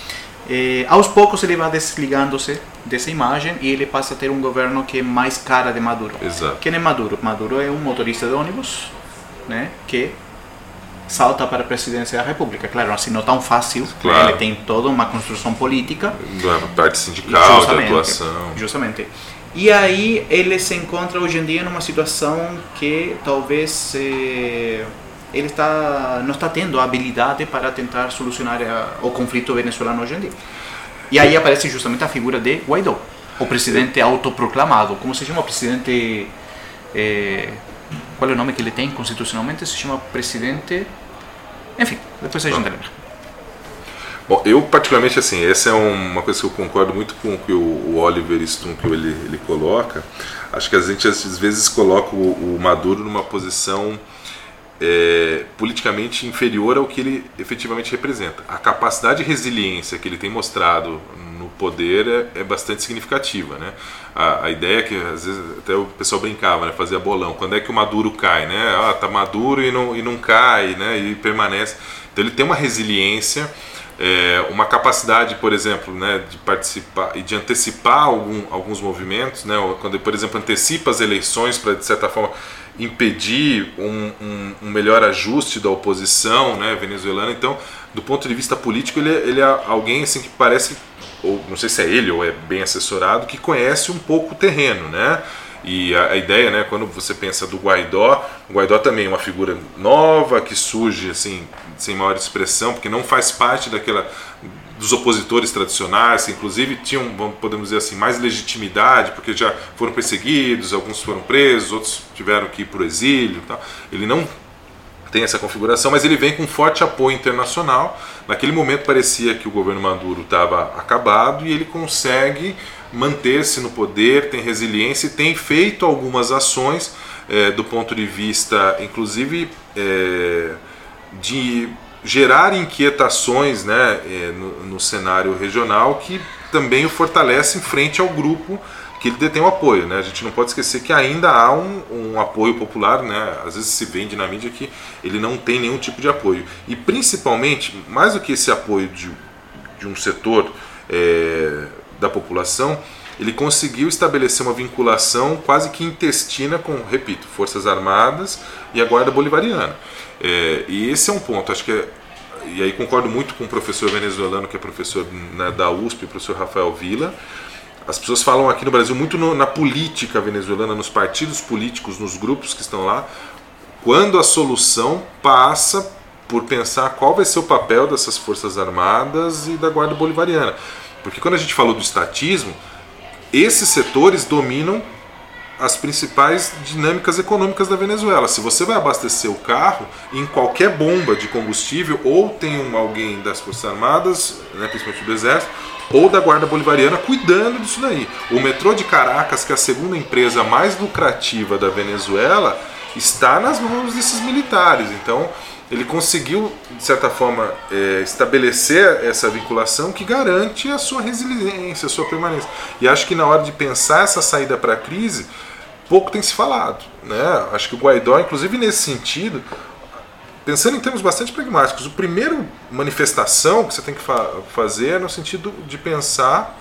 E, aos poucos ele vai desligando-se dessa imagem e ele passa a ter um governo que é mais cara de Maduro. Exato. Quem é Maduro? Maduro é um motorista de ônibus né, que salta para a presidência da República. Claro, assim não tão fácil. Claro. Né? Ele tem toda uma construção política. Da parte sindical, da atuação. Justamente. E aí ele se encontra hoje em dia numa situação que talvez eh, ele está, não está tendo a habilidade para tentar solucionar a, o conflito venezuelano hoje em dia. E aí aparece justamente a figura de Guaidó, o presidente autoproclamado. Como se chama o presidente? Eh, qual é o nome que ele tem constitucionalmente? Se chama presidente. Enfim, depois a gente lembra. Bom, eu particularmente assim, essa é uma coisa que eu concordo muito com o que o, Oliver Strunk ele, ele coloca. Acho que a gente às vezes coloca o, o Maduro numa posição é, politicamente inferior ao que ele efetivamente representa. A capacidade de resiliência que ele tem mostrado no poder é, é bastante significativa, né? A, a, ideia que às vezes até o pessoal brincava, né? Fazia bolão. Quando é que o Maduro cai, né? Ah, tá maduro e não, e não cai, né? E permanece. Então ele tem uma resiliência é, uma capacidade, por exemplo, né, de participar e de antecipar algum, alguns movimentos, né, quando, por exemplo, antecipa as eleições para, de certa forma, impedir um, um, um, melhor ajuste da oposição né, venezuelana. Então, do ponto de vista político, ele, é, ele é alguém assim, que parece, ou não sei se é ele ou é bem assessorado, que conhece um pouco o terreno, né? E a, a, ideia, né, quando você pensa do Guaidó, o Guaidó também é uma figura nova que surge assim sem maior expressão, porque não faz parte daquela dos opositores tradicionais, que inclusive tinham, podemos dizer assim, mais legitimidade, porque já foram perseguidos, alguns foram presos, outros tiveram que ir para o exílio. Tal. Ele não tem essa configuração, mas ele vem com forte apoio internacional. Naquele momento parecia que o governo Maduro estava acabado e ele consegue manter-se no poder, tem resiliência e tem feito algumas ações é, do ponto de vista, inclusive, é, de gerar inquietações né, é, no, no, cenário regional que também o fortalece em frente ao grupo que ele detém o apoio. Né? A gente não pode esquecer que ainda há um, um apoio popular, né? às vezes se vende na mídia que ele não tem nenhum tipo de apoio. E principalmente, mais do que esse apoio de, de um setor é, da população, ele conseguiu estabelecer uma vinculação quase que intestina com, repito, Forças Armadas e a Guarda Bolivariana. É, e esse é um ponto, acho que é, e aí concordo muito com o professor venezuelano, que é professor né, da USP, o professor Rafael Vila. As pessoas falam aqui no Brasil muito no, na política venezuelana, nos partidos políticos, nos grupos que estão lá, quando a solução passa por pensar qual vai ser o papel dessas Forças Armadas e da Guarda Bolivariana. Porque quando a gente falou do estatismo, esses setores dominam as principais dinâmicas econômicas da Venezuela. Se você vai abastecer o carro em qualquer bomba de combustível, ou tem um, alguém das Forças Armadas, né, principalmente do Exército, ou da Guarda Bolivariana cuidando disso daí. O metrô de Caracas, que é a segunda empresa mais lucrativa da Venezuela, está nas mãos desses militares. Então, ele conseguiu, de certa forma, é, estabelecer essa vinculação que garante a sua resiliência, a sua permanência. E acho que na hora de pensar essa saída para a crise, pouco tem se falado. Né? Acho que o Guaidó, inclusive nesse sentido, pensando em termos bastante pragmáticos, o primeiro manifestação que você tem que fa fazer é no sentido de pensar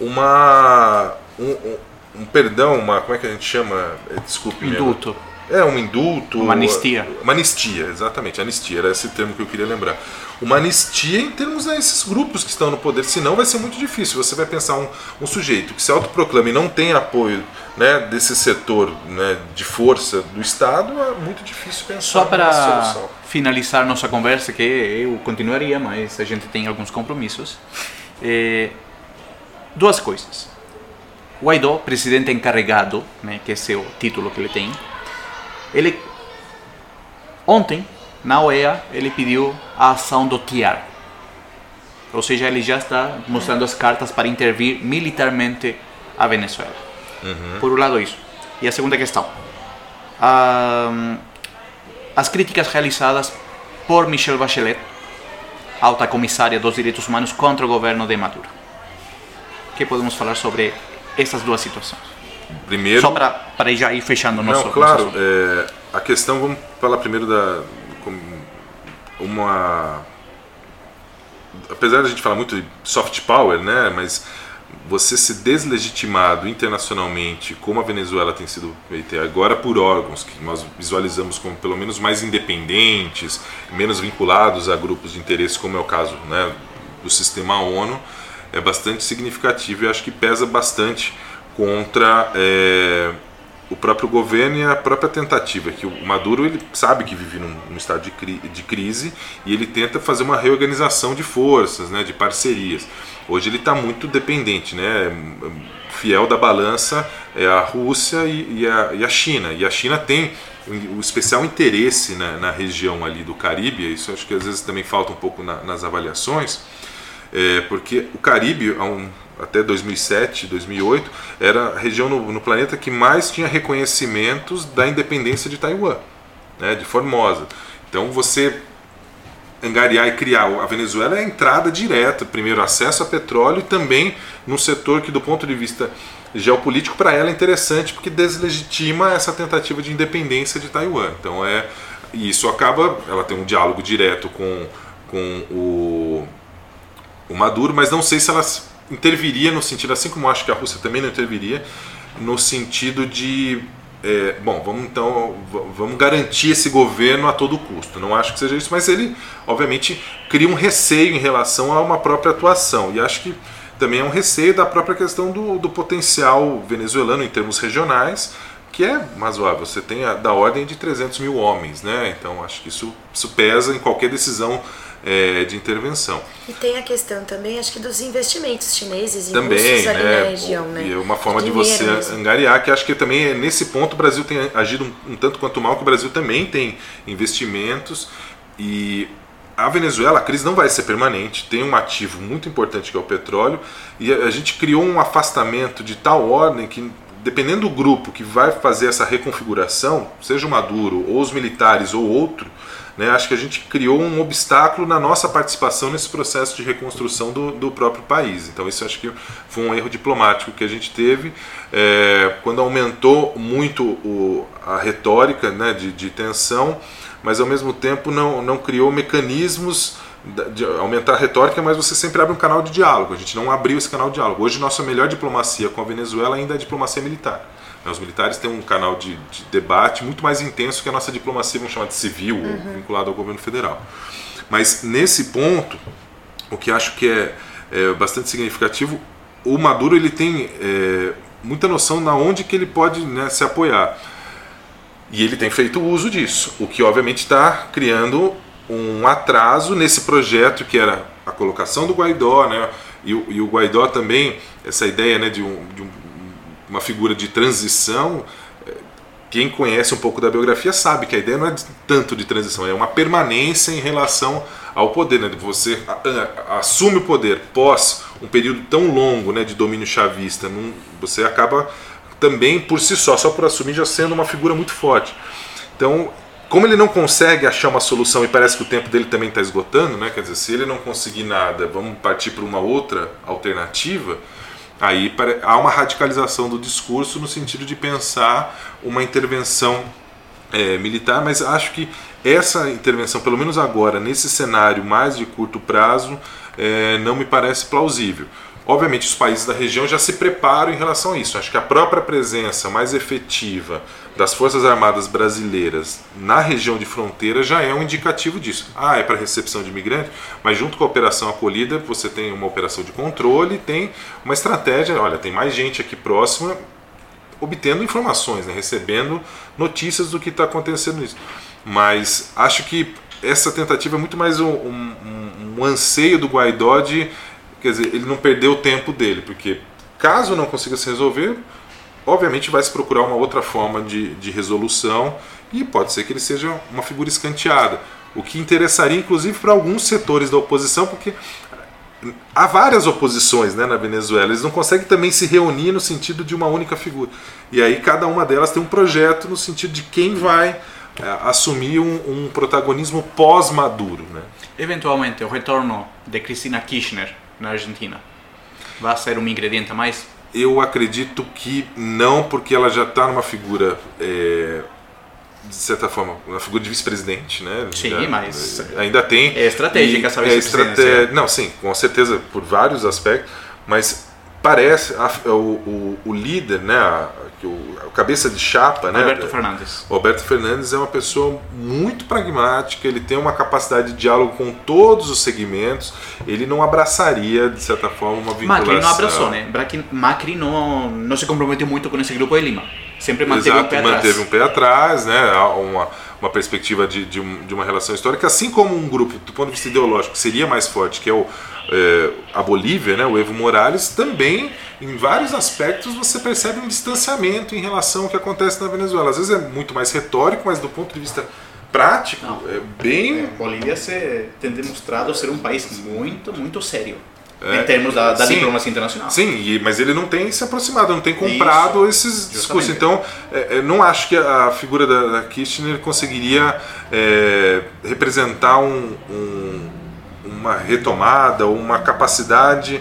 uma um, um, um, perdão, uma como é que a gente chama? Desculpe. Indulto. É, um indulto. Uma anistia. Uma anistia, exatamente. Anistia, era esse termo que eu queria lembrar. Uma anistia em termos desses grupos que estão no poder, senão vai ser muito difícil. Você vai pensar um, um sujeito que se autoproclama e não tem apoio né, desse setor né, de força do Estado, é muito difícil pensar Só para finalizar nossa conversa, que eu continuaria, mas a gente tem alguns compromissos. É, duas coisas. Guaidó, presidente encarregado, né, que é o título que ele tem, ele ontem na OEA ele pediu a ação do TIAR. Ou seja, ele já está mostrando as cartas para intervir militarmente a Venezuela. Por um lado isso. E a segunda questão. Ah, as críticas realizadas por Michelle Bachelet, alta comissária dos direitos humanos contra o governo de Maduro. O que podemos falar sobre essas duas situações? Primeiro, Só para, já ir fechando o nosso Não, claro. é, a questão, vamos falar primeiro da. uma. Apesar da gente falar muito de soft power, né? Mas você ser deslegitimado internacionalmente, como a Venezuela tem sido feita agora por órgãos que nós visualizamos como pelo menos mais independentes, menos vinculados a grupos de interesse, como é o caso né, do sistema ONU, é bastante significativo e acho que pesa bastante contra é, o próprio governo e a própria tentativa que o Maduro ele sabe que vive num, num estado de, cri- de crise e ele tenta fazer uma reorganização de forças, né, de parcerias. Hoje ele está muito dependente, né, fiel da balança é a Rússia e, e a, e a China. E a China tem um especial interesse na, na região ali do Caribe. Isso acho que às vezes também falta um pouco na- nas avaliações. É, porque o Caribe, há um- até 2007, 2008, era a região no, no planeta que mais tinha reconhecimentos da independência de Taiwan, né, de Formosa. Então você angariar e criar a Venezuela é a entrada direta, primeiro acesso a petróleo e também num setor que do ponto de vista geopolítico para ela é interessante porque deslegitima essa tentativa de independência de Taiwan. Então é isso acaba, ela tem um diálogo direto com, com o o Maduro, mas não sei se ela interviria no sentido, assim como acho que a Rússia também não interviria, no sentido de. é, bom, vamos então vamos garantir esse governo a todo custo. Não acho que seja isso, mas ele, obviamente, cria um receio em relação a uma própria atuação. E acho que também é um receio da própria questão do, do potencial venezuelano em termos regionais, que é razoável. Você tem a, da ordem de 300 mil homens, né? Então acho que isso, isso pesa em qualquer decisão é, de intervenção. E tem a questão também, acho que dos investimentos chineses Também, ali né? na região, né? E é uma forma de você mesmo. angariar, que acho que também é nesse ponto o Brasil tem agido um, um tanto quanto mal, que o Brasil também tem investimentos e a Venezuela, a crise não vai ser permanente, tem um ativo muito importante que é o petróleo, e a gente criou um afastamento de tal ordem que, dependendo do grupo que vai fazer essa reconfiguração, seja o Maduro, ou os militares, ou outro, né, acho que a gente criou um obstáculo na nossa participação nesse processo de reconstrução do, do próprio país. Então, isso acho que foi um erro diplomático que a gente teve é, quando aumentou muito o, a retórica né, de, de tensão, mas ao mesmo tempo não, não criou mecanismos de aumentar a retórica, mas você sempre abre um canal de diálogo. A gente não abriu esse canal de diálogo. Hoje, nossa melhor diplomacia com a Venezuela ainda é a diplomacia militar. Né, Os militares têm um canal de, de debate muito mais intenso que a nossa diplomacia, vamos chamar de civil, ou vinculada ao governo federal. Mas nesse ponto, o que acho que é, é bastante significativo, o Maduro ele tem é, muita noção na onde que ele pode né, se apoiar. E ele tem feito uso disso, o que obviamente está criando um atraso nesse projeto que era a colocação do Guaidó, né? E, e o Guaidó também, essa ideia né, de, um- de um- uma figura de transição, eh, quem conhece um pouco da biografia sabe que a ideia não é tanto de transição, é uma permanência em relação ao poder, né? Você assume o poder pós um período tão longo né, de domínio chavista, num- você acaba também por si só, só por assumir, já sendo uma figura muito forte. Então, como ele não consegue achar uma solução e parece que o tempo dele também está esgotando, né? quer dizer, se ele não conseguir nada, vamos partir para uma outra alternativa, aí há uma radicalização do discurso no sentido de pensar uma intervenção é, militar, mas acho que essa intervenção, pelo menos agora, nesse cenário mais de curto prazo, é, não me parece plausível. Obviamente, os países da região já se preparam em relação a isso. Acho que a própria presença mais efetiva das Forças Armadas brasileiras na região de fronteira já é um indicativo disso. Ah, é para recepção de imigrantes, mas junto com a operação acolhida, você tem uma operação de controle, tem uma estratégia. Olha, tem mais gente aqui próxima obtendo informações, né, recebendo notícias do que está acontecendo nisso. Mas acho que essa tentativa é muito mais um, um, um anseio do Guaidó de Quer dizer, ele não perdeu o tempo dele, porque caso não consiga se resolver, obviamente vai se procurar uma outra forma de, de resolução e pode ser que ele seja uma figura escanteada. O que interessaria, inclusive, para alguns setores da oposição, porque há várias oposições né, na Venezuela, eles não conseguem também se reunir no sentido de uma única figura. E aí cada uma delas tem um projeto no sentido de quem vai é, assumir um, um protagonismo pós-Maduro. Né? Eventualmente, o retorno de Cristina Kirchner na Argentina? Vai ser um ingrediente mais? Eu acredito que não, porque ela já está numa figura, é, de certa forma, uma figura de vice-presidente, né? Sim, já, mas ainda tem. É estratégica essa é estratégia. Não, sim, com certeza por vários aspectos, mas parece a, o, o, o, líder, né, a, o, cabeça de chapa, né, Alberto Fernandes. Alberto Fernandes é uma pessoa muito pragmática, ele tem uma capacidade de diálogo com todos os segmentos, ele não abraçaria de certa forma uma vinculação. Macri não abraçou, né? Macri não, não se comprometeu muito com esse grupo de Lima. Sempre manteve Exato, um pé manteve atrás. um pé atrás, né? Uma, uma perspectiva de, de, de uma relação histórica, assim como um grupo, do ponto de vista ideológico, seria mais forte, que é o é, a Bolívia, né, o Evo Morales, também, em vários aspectos, você percebe um distanciamento em relação ao que acontece na Venezuela. Às vezes é muito mais retórico, mas do ponto de vista prático, Não. é bem. É, Bolívia se, tem demonstrado ser um país muito, muito sério. É, em termos da, da sim. diplomacia internacional. Sim, mas ele não tem se aproximado, não tem comprado Isso, esses discursos. Então, é, é, não acho que a figura da, da Kirchner conseguiria é, representar um- um- uma retomada ou uma capacidade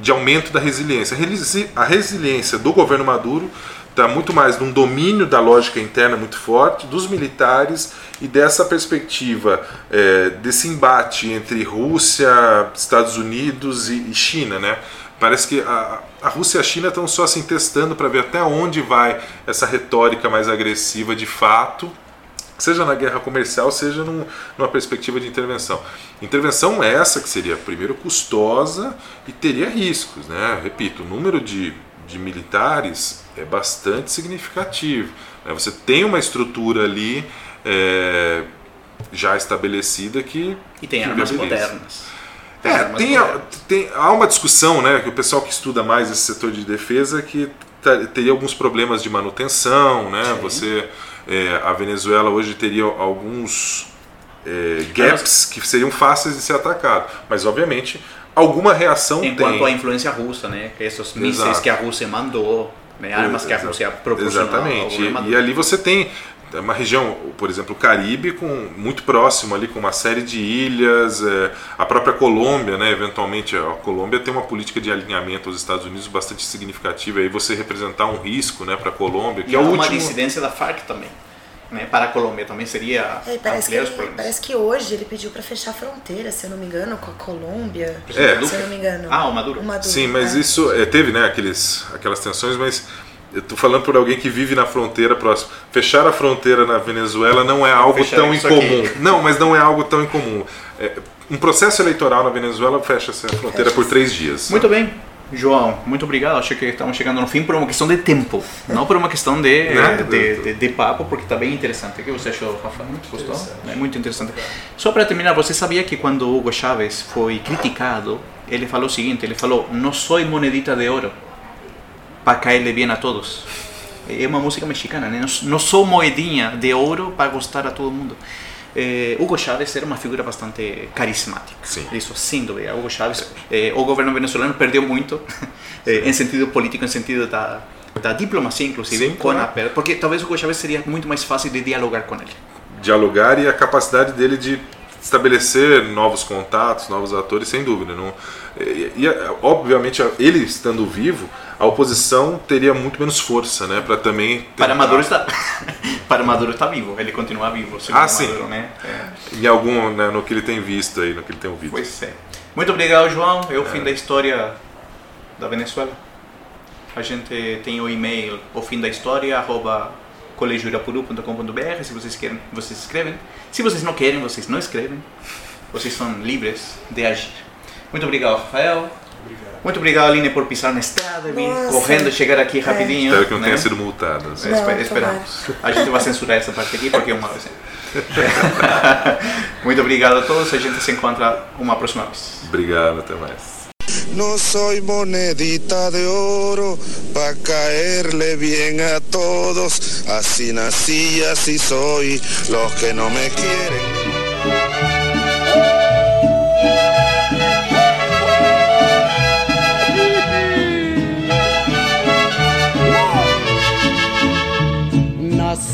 de aumento da resiliência. A resili- A resiliência do governo Maduro está muito mais num domínio da lógica interna muito forte, dos militares e dessa perspectiva é, desse embate entre Rússia, Estados Unidos e, e China, né? Parece que a, a Rússia e a China estão só assim testando para ver até onde vai essa retórica mais agressiva de fato, seja na guerra comercial, seja num- numa perspectiva de intervenção. Intervenção essa que seria, primeiro, custosa e teria riscos. Né? Repito, o número de, de militares é bastante significativo. né? Você tem uma estrutura ali é, já estabelecida que. E tem que armas viabiliza. modernas. É, armas tem, modernas. tem- há uma discussão, né, que o pessoal que estuda mais esse setor de defesa que teria alguns problemas de manutenção, né? Sim. Você, é, a Venezuela hoje teria alguns é, gaps que seriam fáceis de ser atacado, mas obviamente alguma reação Em tem. quanto à influência russa, né? Esses mísseis Exato. que a Rússia mandou, né? armas que a Rússia proporcionou. Exatamente. E, e ali você tem uma região, por exemplo, o Caribe, com, muito próximo ali, com uma série de ilhas, é, a própria Colômbia, né, eventualmente, a Colômbia tem uma política de alinhamento aos Estados Unidos bastante significativa, aí você representar um risco né, para a Colômbia, que E é o uma último... dissidência da Farc também. Né? Para a Colômbia também seria É, parece, que, parece que hoje ele pediu pra fechar a fronteira, se eu não me engano, com a Colômbia. É. Se eu não me engano. Ah, o Maduro. Sim, mas é. isso é, teve né, aqueles, aquelas tensões, mas eu tô falando por alguém que vive na fronteira próximo. Fechar a fronteira na Venezuela não é algo Fechar tão incomum. aqui. Não, mas não é algo tão incomum. É, um processo eleitoral na Venezuela fecha essa fronteira por três dias. Muito bem, João, muito obrigado. Acho que estamos chegando no fim por uma questão de tempo, não por uma questão de, Né? de, de, de papo, porque está bem interessante. O que você achou, Rafa? Gostou? É muito interessante. Só para terminar, você sabia que quando Hugo Chávez foi criticado, ele falou o seguinte: ele falou, não sou monedita de ouro para caerle bem a todos. É uma música mexicana, né? Não, não sou moedinha de ouro para gostar a todo mundo. Eh, Hugo Chávez era uma figura bastante carismática. Sim. Isso, sem dúvida. Hugo Chávez, eh, o governo venezuelano perdeu muito eh, em sentido político, em sentido da, da diplomacia, inclusive, Sim, com claro. a per- porque talvez Hugo Chávez seria muito mais fácil de dialogar com ele. dialogar e a capacidade dele de estabelecer novos contatos, novos atores, sem dúvida. Não, e, obviamente, ele estando vivo, a oposição teria muito menos força, né, para também Para tentar- Maduro está, para Maduro está vivo, ele continua vivo. Ah, sim. Maduro, né? É. em algum, né, no que ele tem visto aí, no que ele tem ouvido. Pois é. Muito obrigado, João. É o fim da história da Venezuela. A gente tem o e-mail o fim da história arroba colegioirapuru.com.br se vocês querem, vocês escrevem. Se vocês não querem, vocês não escrevem. Vocês são livres de agir. Muito obrigado, Rafael. Muito obrigado, Aline, por pisar na estrada e vir correndo chegar aqui rapidinho. Espero que não né? tenha sido multado. assim. Esperamos. A gente vai censurar essa parte aqui porque é uma vez. Muito obrigado a todos. A gente se encontra uma próxima vez. Obrigado, até mais. No soy monedita de oro pa caerle bien a todos. Así nací, así soy. Los que no me quieren.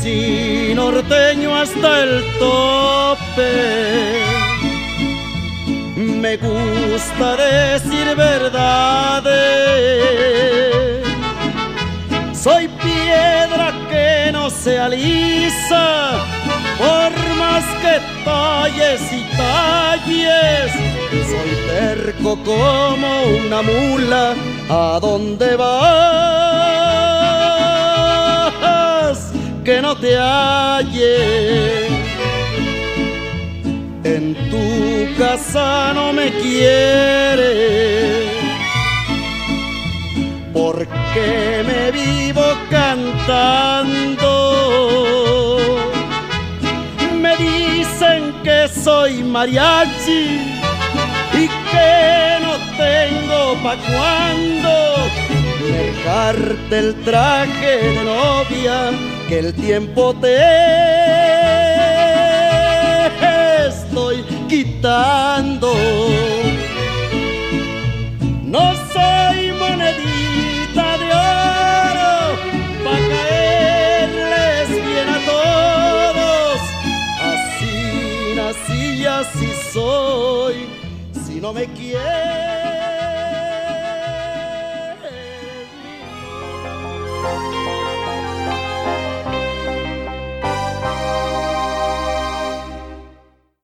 Nací norteño hasta el tope. Me gusta decir verdades. Soy piedra que no se alisa, por más que talles y talles. Soy terco como una mula, ¿a dónde vas? Que no te halle. En tu casa no me quiere porque me vivo cantando. Me dicen que soy mariachi y que no tengo pa' cuando dejarte el traje de novia el tiempo te estoy quitando.